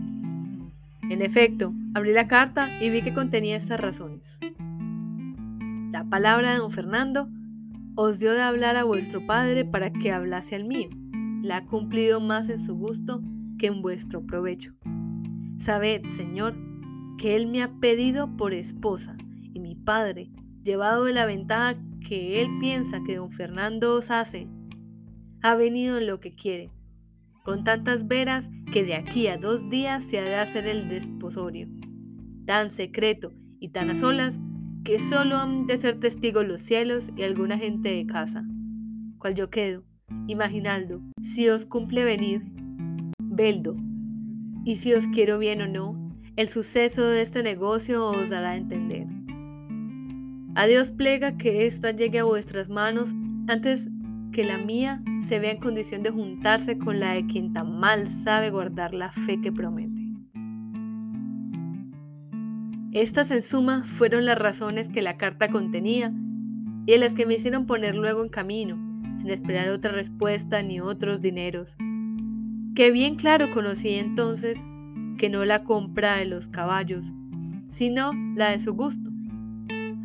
En efecto, abrí la carta y vi que contenía estas razones. La palabra de don Fernando os dio de hablar a vuestro padre para que hablase al mío. La ha cumplido más en su gusto que en vuestro provecho. Sabed, Señor, que Él me ha pedido por esposa, y mi padre, llevado de la ventaja que Él piensa que don Fernando os hace, ha venido en lo que quiere, con tantas veras que de aquí a dos días se ha de hacer el desposorio, tan secreto y tan a solas que solo han de ser testigos los cielos y alguna gente de casa, cual yo quedo, imaginando, si os cumple venir, veldo, y si os quiero bien o no, el suceso de este negocio os dará a entender. A Dios plega que ésta llegue a vuestras manos antes que la mía se vea en condición de juntarse con la de quien tan mal sabe guardar la fe que promete. Estas en suma fueron las razones que la carta contenía y las que me hicieron poner luego en camino, sin esperar otra respuesta ni otros dineros. Que bien claro conocí entonces que no la compra de los caballos, sino la de su gusto.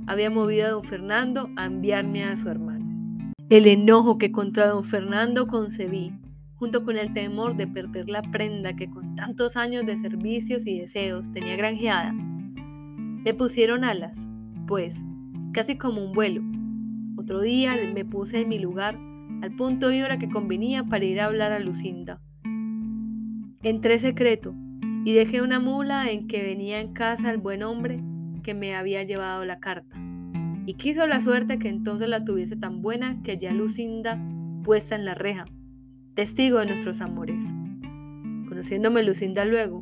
Había movido a don Fernando a enviarme a su hermano. El enojo que contra don Fernando concebí, junto con el temor de perder la prenda que con tantos años de servicios y deseos tenía granjeada, me pusieron alas, pues, casi como un vuelo. Otro día me puse en mi lugar, al punto y hora que convenía para ir a hablar a Lucinda. Entré secreto y dejé una mula en que venía en casa el buen hombre que me había llevado la carta y quiso la suerte que entonces la tuviese tan buena que ya Lucinda puesta en la reja, testigo de nuestros amores. Conociéndome Lucinda luego,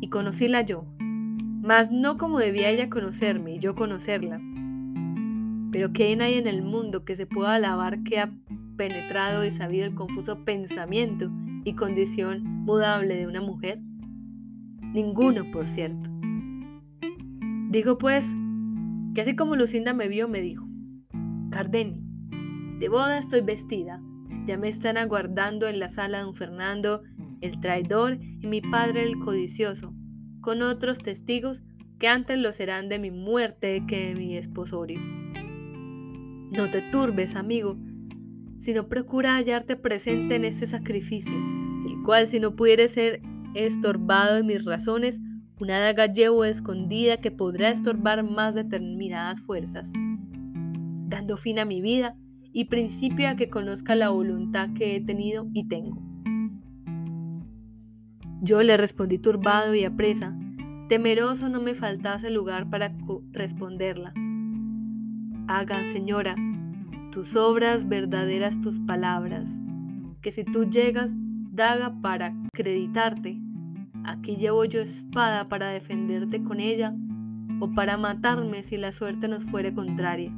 y conocíla yo, mas no como debía ella conocerme y yo conocerla. Pero ¿qué hay en el mundo que se pueda alabar que ha penetrado y sabido el confuso pensamiento y condición mudable de una mujer? Ninguno, por cierto. Digo pues que así como Lucinda me vio, me dijo, Cardenio, de boda estoy vestida, ya me están aguardando en la sala don Fernando, el traidor, y mi padre el codicioso, con otros testigos que antes lo serán de mi muerte que de mi esposorio. No te turbes, amigo, sino procura hallarte presente en este sacrificio, el cual si no pudiere ser estorbado en mis razones, una daga llevo escondida que podrá estorbar más determinadas fuerzas, dando fin a mi vida y principio a que conozca la voluntad que he tenido y tengo. Yo le respondí turbado y apresa, temeroso no me faltase lugar para responderla. Hagan, señora, tus obras verdaderas tus palabras, que si tú llegas daga para acreditarte, Aquí llevo yo espada para defenderte con ella o para matarme si la suerte nos fuere contraria.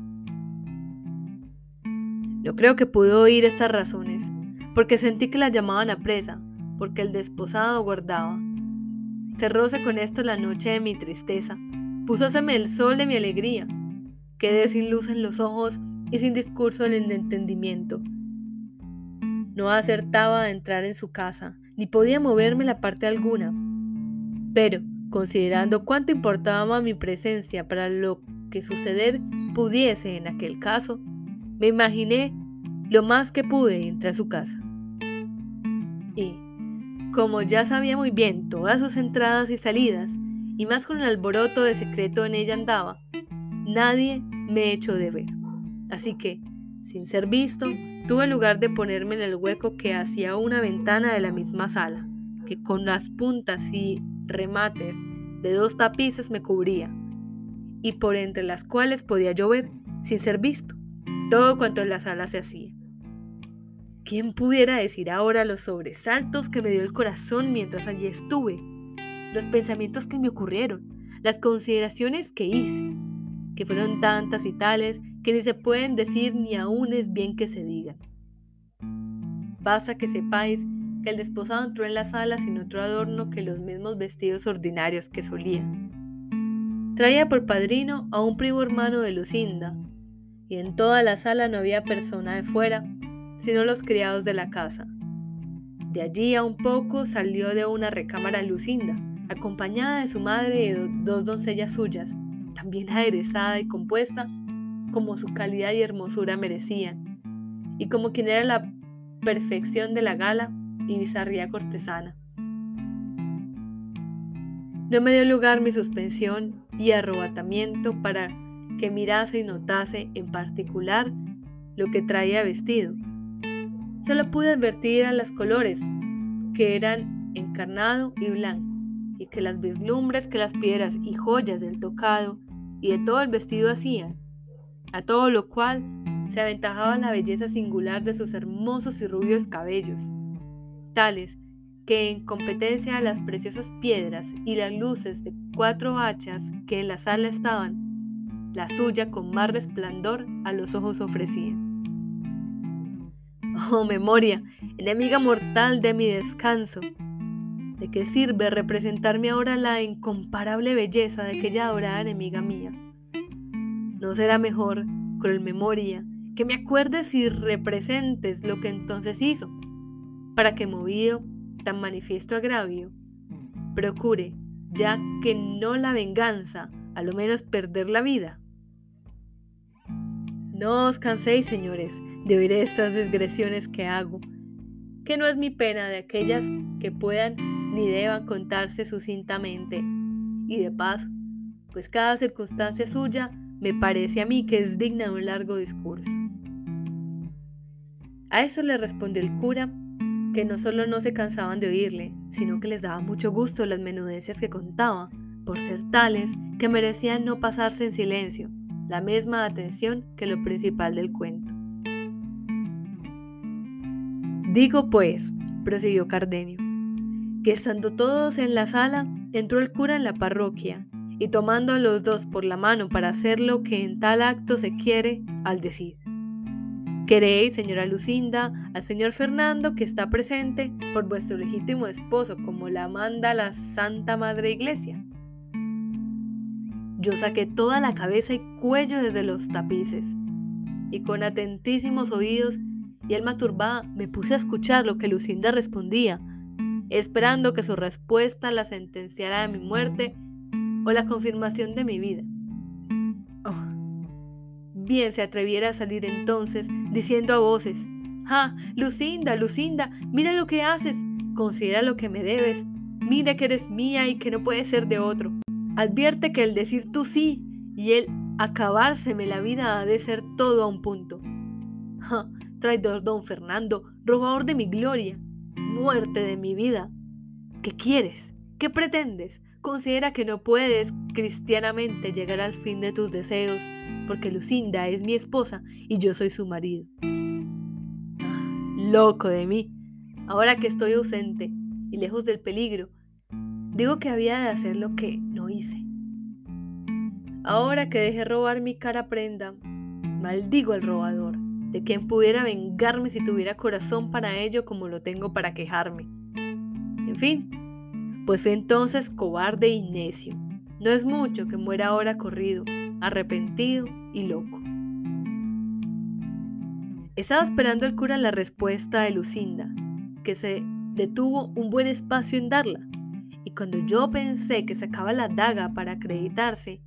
Yo creo que pudo oír estas razones, porque sentí que la llamaban a presa, porque el desposado guardaba. Cerróse con esto la noche de mi tristeza, púsoseme el sol de mi alegría, quedé sin luz en los ojos y sin discurso en el entendimiento. No acertaba a entrar en su casa, ni podía moverme la parte alguna. Pero, considerando cuánto importaba mi presencia para lo que suceder pudiese en aquel caso, me imaginé lo más que pude entrar a su casa. Y, como ya sabía muy bien todas sus entradas y salidas, y más con el alboroto de secreto en ella andaba, nadie me echó de ver. Así que, sin ser visto, Tuve lugar de ponerme en el hueco que hacía una ventana de la misma sala, que con las puntas y remates de dos tapices me cubría, y por entre las cuales podía llover, sin ser visto, todo cuanto en la sala se hacía. ¿Quién pudiera decir ahora los sobresaltos que me dio el corazón mientras allí estuve? Los pensamientos que me ocurrieron, las consideraciones que hice. Que fueron tantas y tales que ni se pueden decir ni aún es bien que se digan. Basta que sepáis que el desposado entró en la sala sin otro adorno que los mismos vestidos ordinarios que solía. Traía por padrino a un primo hermano de Lucinda, y en toda la sala no había persona de fuera, sino los criados de la casa. De allí a un poco salió de una recámara Lucinda, acompañada de su madre y dos doncellas suyas, también aderezada y compuesta como su calidad y hermosura merecían, y como quien era la perfección de la gala y bizarría cortesana. No me dio lugar mi suspensión y arrobatamiento para que mirase y notase en particular lo que traía vestido. Solo pude advertir a las colores, que eran encarnado y blanco, y que las vislumbres que las piedras y joyas del tocado y de todo el vestido hacían, a todo lo cual se aventajaba la belleza singular de sus hermosos y rubios cabellos, tales que en competencia a las preciosas piedras y las luces de cuatro hachas que en la sala estaban, la suya con más resplandor a los ojos ofrecía. Oh memoria, enemiga mortal de mi descanso, ¿de qué sirve representarme ahora la incomparable belleza de aquella adorada enemiga mía? ¿No será mejor, cruel memoria, que me acuerdes y representes lo que entonces hizo, para que movido tan manifiesto agravio, procure, ya que no la venganza, a lo menos perder la vida. No os canséis, señores, de oír estas desgresiones que hago, que no es mi pena de aquellas que puedan ni deban contarse sucintamente, y de paso, pues cada circunstancia suya me parece a mí que es digna de un largo discurso. A eso le respondió el cura que no solo no se cansaban de oírle, sino que les daba mucho gusto las menudencias que contaba, por ser tales que merecían no pasarse en silencio, la misma atención que lo principal del cuento. Digo pues, prosiguió Cardenio, que estando todos en la sala, entró el cura en la parroquia, y tomando a los dos por la mano para hacer lo que en tal acto se quiere, al decir, Queréis, señora Lucinda, al señor Fernando, que está presente, por vuestro legítimo esposo, como la manda la Santa Madre Iglesia. Yo saqué toda la cabeza y cuello desde los tapices, y con atentísimos oídos y alma turbada me puse a escuchar lo que Lucinda respondía, esperando que su respuesta la sentenciara de mi muerte o la confirmación de mi vida bien se atreviera a salir entonces diciendo a voces, ¡Ah, Lucinda, Lucinda, mira lo que haces! Considera lo que me debes. Mira que eres mía y que no puede ser de otro. Advierte que el decir tú sí y el acabárseme la vida ha de ser todo a un punto. ¡Ja! Traidor don Fernando, robador de mi gloria, muerte de mi vida. ¿Qué quieres? ¿Qué pretendes? Considera que no puedes cristianamente llegar al fin de tus deseos porque Lucinda es mi esposa y yo soy su marido. Loco de mí, ahora que estoy ausente y lejos del peligro, digo que había de hacer lo que no hice. Ahora que dejé robar mi cara prenda, maldigo al robador, de quien pudiera vengarme si tuviera corazón para ello como lo tengo para quejarme. En fin, pues fui entonces cobarde y necio. No es mucho que muera ahora corrido, arrepentido y loco. Estaba esperando el cura la respuesta de Lucinda, que se detuvo un buen espacio en darla, y cuando yo pensé que sacaba la daga para acreditarse,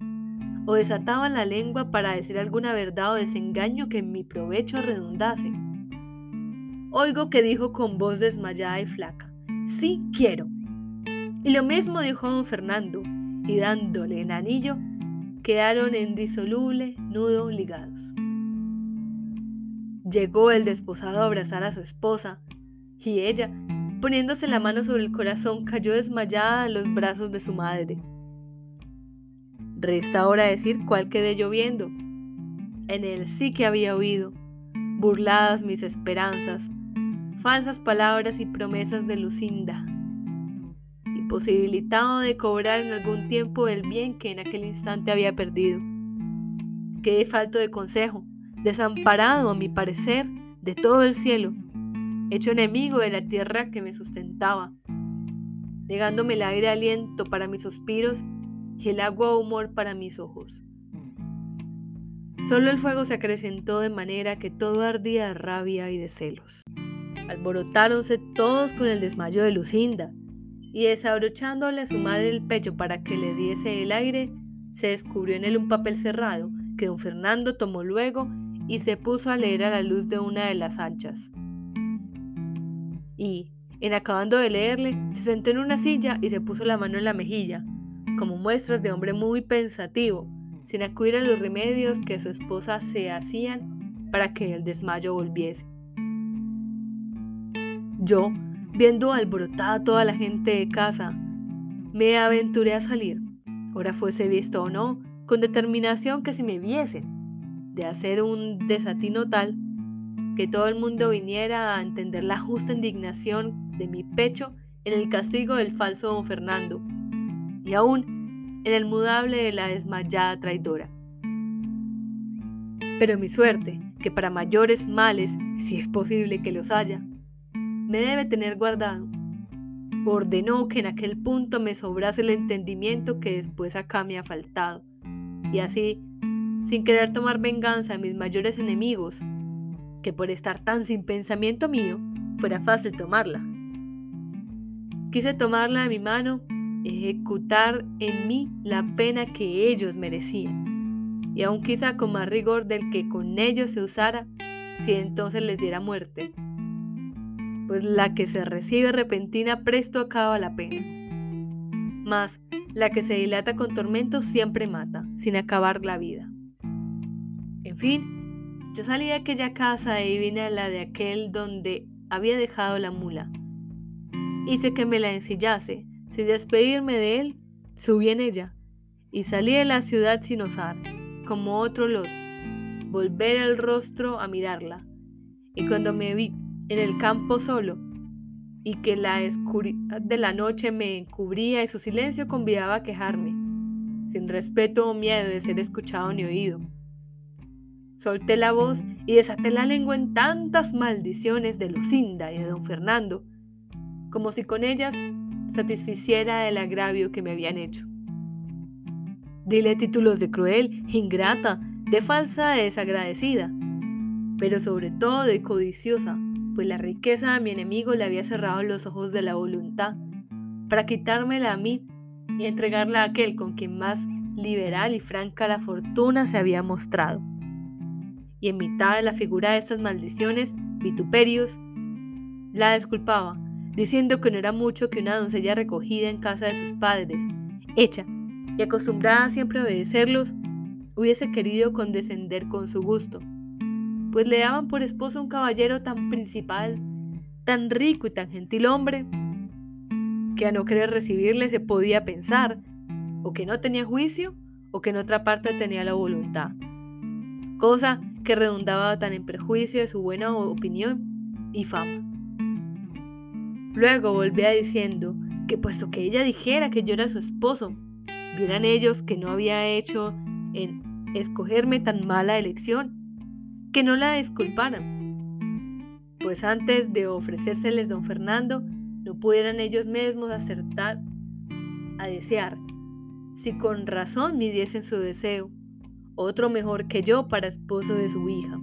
o desataba la lengua para decir alguna verdad o desengaño que en mi provecho redundase, oigo que dijo con voz desmayada y flaca, sí quiero. Y lo mismo dijo don Fernando, y dándole el anillo, quedaron en disoluble nudo ligados. Llegó el desposado a abrazar a su esposa, y ella, poniéndose la mano sobre el corazón, cayó desmayada en los brazos de su madre. Resta ahora decir cuál quedé yo viendo. En él sí que había oído, burladas mis esperanzas, falsas palabras y promesas de Lucinda, posibilitado de cobrar en algún tiempo el bien que en aquel instante había perdido. Quedé falto de consejo, desamparado a mi parecer de todo el cielo, hecho enemigo de la tierra que me sustentaba, negándome el aire aliento para mis suspiros y el agua humor para mis ojos. Solo el fuego se acrecentó de manera que todo ardía de rabia y de celos. Alborotáronse todos con el desmayo de Lucinda, y desabrochándole a su madre el pecho para que le diese el aire, se descubrió en él un papel cerrado que don Fernando tomó luego y se puso a leer a la luz de una de las anchas. Y, en acabando de leerle, se sentó en una silla y se puso la mano en la mejilla, como muestras de hombre muy pensativo, sin acudir a los remedios que su esposa se hacían para que el desmayo volviese. Yo, viendo alborotada toda la gente de casa, me aventuré a salir, ora fuese visto o no, con determinación que si me viesen, de hacer un desatino tal, que todo el mundo viniera a entender la justa indignación de mi pecho en el castigo del falso don Fernando, y aún en el mudable de la desmayada traidora. Pero mi suerte, que para mayores males, si es posible que los haya, me debe tener guardado, ordenó que en aquel punto me sobrase el entendimiento que después acá me ha faltado, y así, sin querer tomar venganza de mis mayores enemigos, que por estar tan sin pensamiento mío, fuera fácil tomarla. Quise tomarla de mi mano ejecutar en mí la pena que ellos merecían, y aun quizá con más rigor del que con ellos se usara si entonces les diera muerte, pues la que se recibe repentina presto acaba la pena. Mas la que se dilata con tormentos siempre mata, sin acabar la vida. En fin, yo salí de aquella casa y vine a la de aquel donde había dejado la mula. Hice que me la ensillase, sin despedirme de él, subí en ella y salí de la ciudad sin osar, como otro lot, volver el rostro a mirarla. Y cuando me vi en el campo solo, y que la oscuridad de la noche me encubría y su silencio convidaba a quejarme, sin respeto o miedo de ser escuchado ni oído. Solté la voz y desaté la lengua en tantas maldiciones de Lucinda y de don Fernando, como si con ellas satisficiera el agravio que me habían hecho. Dile títulos de cruel, ingrata, de falsa, desagradecida, pero sobre todo de codiciosa, pues la riqueza de mi enemigo le había cerrado los ojos de la voluntad para quitármela a mí y entregarla a aquel con quien más liberal y franca la fortuna se había mostrado. Y en mitad de la figura de estas maldiciones, vituperios, la disculpaba, diciendo que no era mucho que una doncella recogida en casa de sus padres, hecha y acostumbrada siempre a obedecerlos, hubiese querido condescender con su gusto, pues le daban por esposo un caballero tan principal, tan rico y tan gentil hombre, que a no querer recibirle se podía pensar, o que no tenía juicio, o que en otra parte tenía la voluntad, cosa que redundaba tan en perjuicio de su buena opinión y fama. Luego volvía diciendo que puesto que ella dijera que yo era su esposo, vieran ellos que no había hecho en escogerme tan mala elección, que no la disculparan. Pues antes de ofrecérseles don Fernando, no pudieran ellos mismos acertar a desear, si con razón midiesen su deseo, otro mejor que yo para esposo de su hija.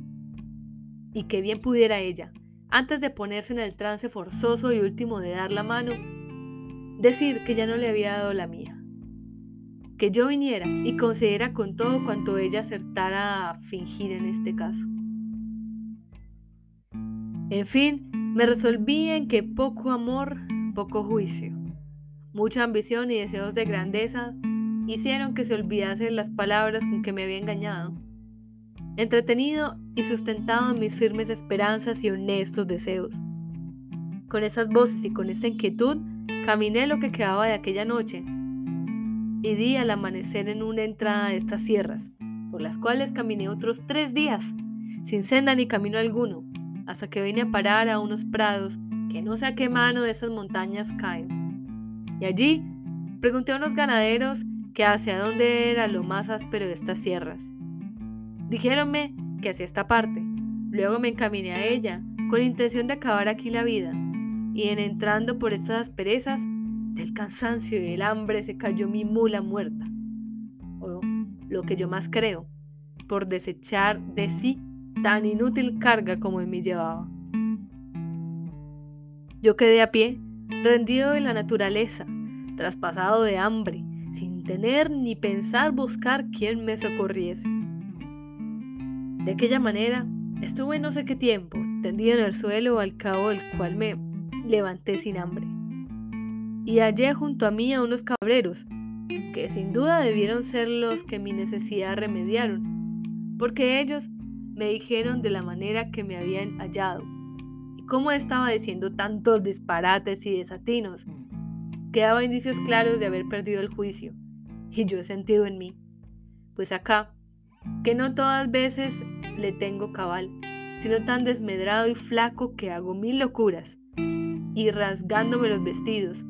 Y que bien pudiera ella, antes de ponerse en el trance forzoso y último de dar la mano, decir que ya no le había dado la mía. Que yo viniera y concediera con todo cuanto ella acertara a fingir en este caso. En fin, me resolví en que poco amor, poco juicio, mucha ambición y deseos de grandeza hicieron que se olvidase las palabras con que me había engañado entretenido y sustentado en mis firmes esperanzas y honestos deseos. Con esas voces y con esa inquietud, caminé lo que quedaba de aquella noche y di al amanecer en una entrada de estas sierras, por las cuales caminé otros tres días, sin senda ni camino alguno, hasta que vine a parar a unos prados que no sé a qué mano de esas montañas caen. Y allí pregunté a unos ganaderos que hacia dónde era lo más áspero de estas sierras Dijéronme que hacía esta parte. Luego me encaminé a ella, con intención de acabar aquí la vida. Y en entrando por estas asperezas, del cansancio y del hambre se cayó mi mula muerta. O lo que yo más creo, por desechar de sí tan inútil carga como en mí llevaba. Yo quedé a pie, rendido en la naturaleza, traspasado de hambre, sin tener ni pensar buscar quién me socorriese. De aquella manera, estuve no sé qué tiempo, tendido en el suelo al cabo del cual me levanté sin hambre. Y hallé junto a mí a unos cabreros, que sin duda debieron ser los que mi necesidad remediaron, porque ellos me dijeron de la manera que me habían hallado cómo estaba diciendo tantos disparates y desatinos, que daba indicios claros de haber perdido el juicio, y yo he sentido en mí, pues acá, que no todas veces le tengo cabal, sino tan desmedrado y flaco que hago mil locuras, y rasgándome los vestidos,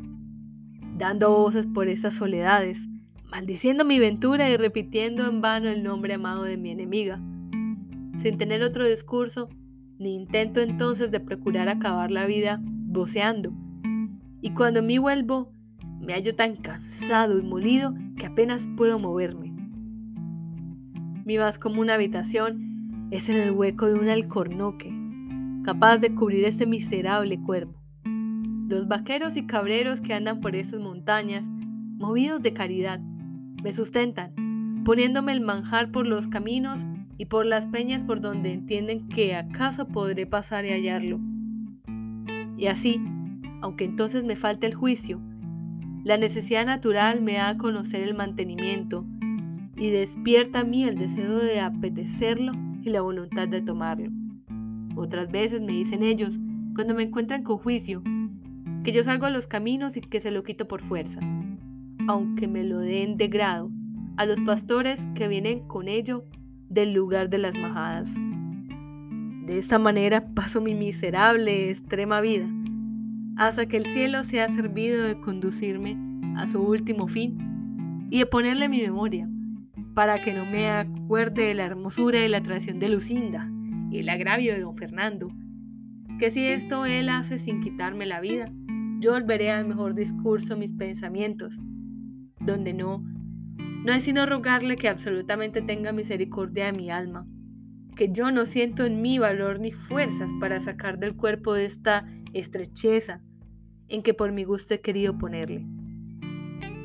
dando voces por estas soledades, maldiciendo mi ventura y repitiendo en vano el nombre amado de mi enemiga. Sin tener otro discurso, ni intento entonces de procurar acabar la vida voceando. Y cuando me vuelvo, me hallo tan cansado y molido que apenas puedo moverme. Mi más común habitación es en el hueco de un alcornoque, capaz de cubrir este miserable cuerpo. Los vaqueros y cabreros que andan por estas montañas, movidos de caridad, me sustentan, poniéndome el manjar por los caminos y por las peñas por donde entienden que acaso podré pasar y hallarlo. Y así, aunque entonces me falte el juicio, la necesidad natural me da a conocer el mantenimiento y despierta a mí el deseo de apetecerlo y la voluntad de tomarlo. Otras veces me dicen ellos, cuando me encuentran con juicio, que yo salgo a los caminos y que se lo quito por fuerza, aunque me lo den de grado a los pastores que vienen con ello del lugar de las majadas. De esta manera paso mi miserable, extrema vida, hasta que el cielo se ha servido de conducirme a su último fin y de ponerle mi memoria, para que no me acuerde de la hermosura y la traición de Lucinda y el agravio de don Fernando, que si esto él hace sin quitarme la vida, yo volveré al mejor discurso mis pensamientos, donde no no es sino rogarle que absolutamente tenga misericordia de mi alma, que yo no siento en mí valor ni fuerzas para sacar del cuerpo de esta estrecheza en que por mi gusto he querido ponerle.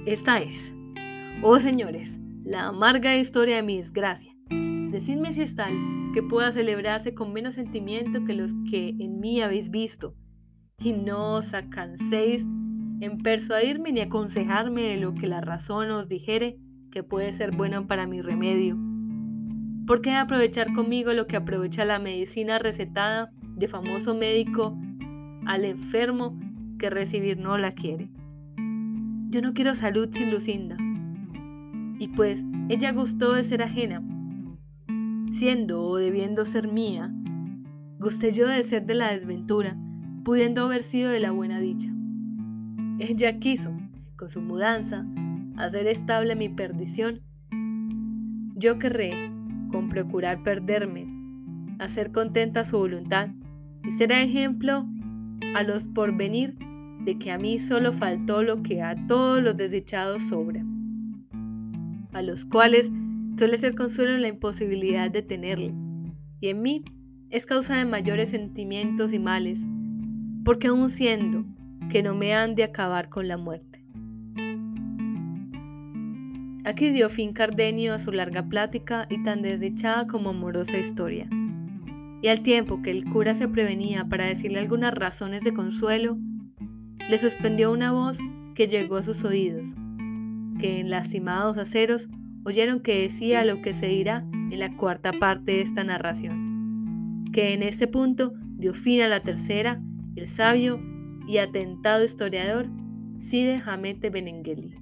Esta es, oh señores, la amarga historia de mi desgracia. Decidme si es tal que pueda celebrarse con menos sentimiento que los que en mí habéis visto, y no os acanséis en persuadirme ni aconsejarme de lo que la razón os dijere que puede ser bueno para mi remedio. ¿Por qué aprovechar conmigo lo que aprovecha la medicina recetada de famoso médico al enfermo que recibir no la quiere? Yo no quiero salud sin Lucinda. Y pues ella gustó de ser ajena, siendo o debiendo ser mía, gusté yo de ser de la desventura, pudiendo haber sido de la buena dicha. Ella quiso, con su mudanza, hacer estable mi perdición, yo querré, con procurar perderme, hacer contenta su voluntad y ser ejemplo a los porvenir de que a mí solo faltó lo que a todos los desdichados sobra, a los cuales suele ser consuelo la imposibilidad de tenerle, y en mí es causa de mayores sentimientos y males, porque aun siendo que no me han de acabar con la muerte. Aquí dio fin Cardenio a su larga plática y tan desdichada como amorosa historia. Y al tiempo que el cura se prevenía para decirle algunas razones de consuelo, le suspendió una voz que llegó a sus oídos, que en lastimados aceros oyeron que decía lo que se dirá en la cuarta parte de esta narración, que en este punto dio fin a la tercera, el sabio y atentado historiador Side Hamete Benengeli.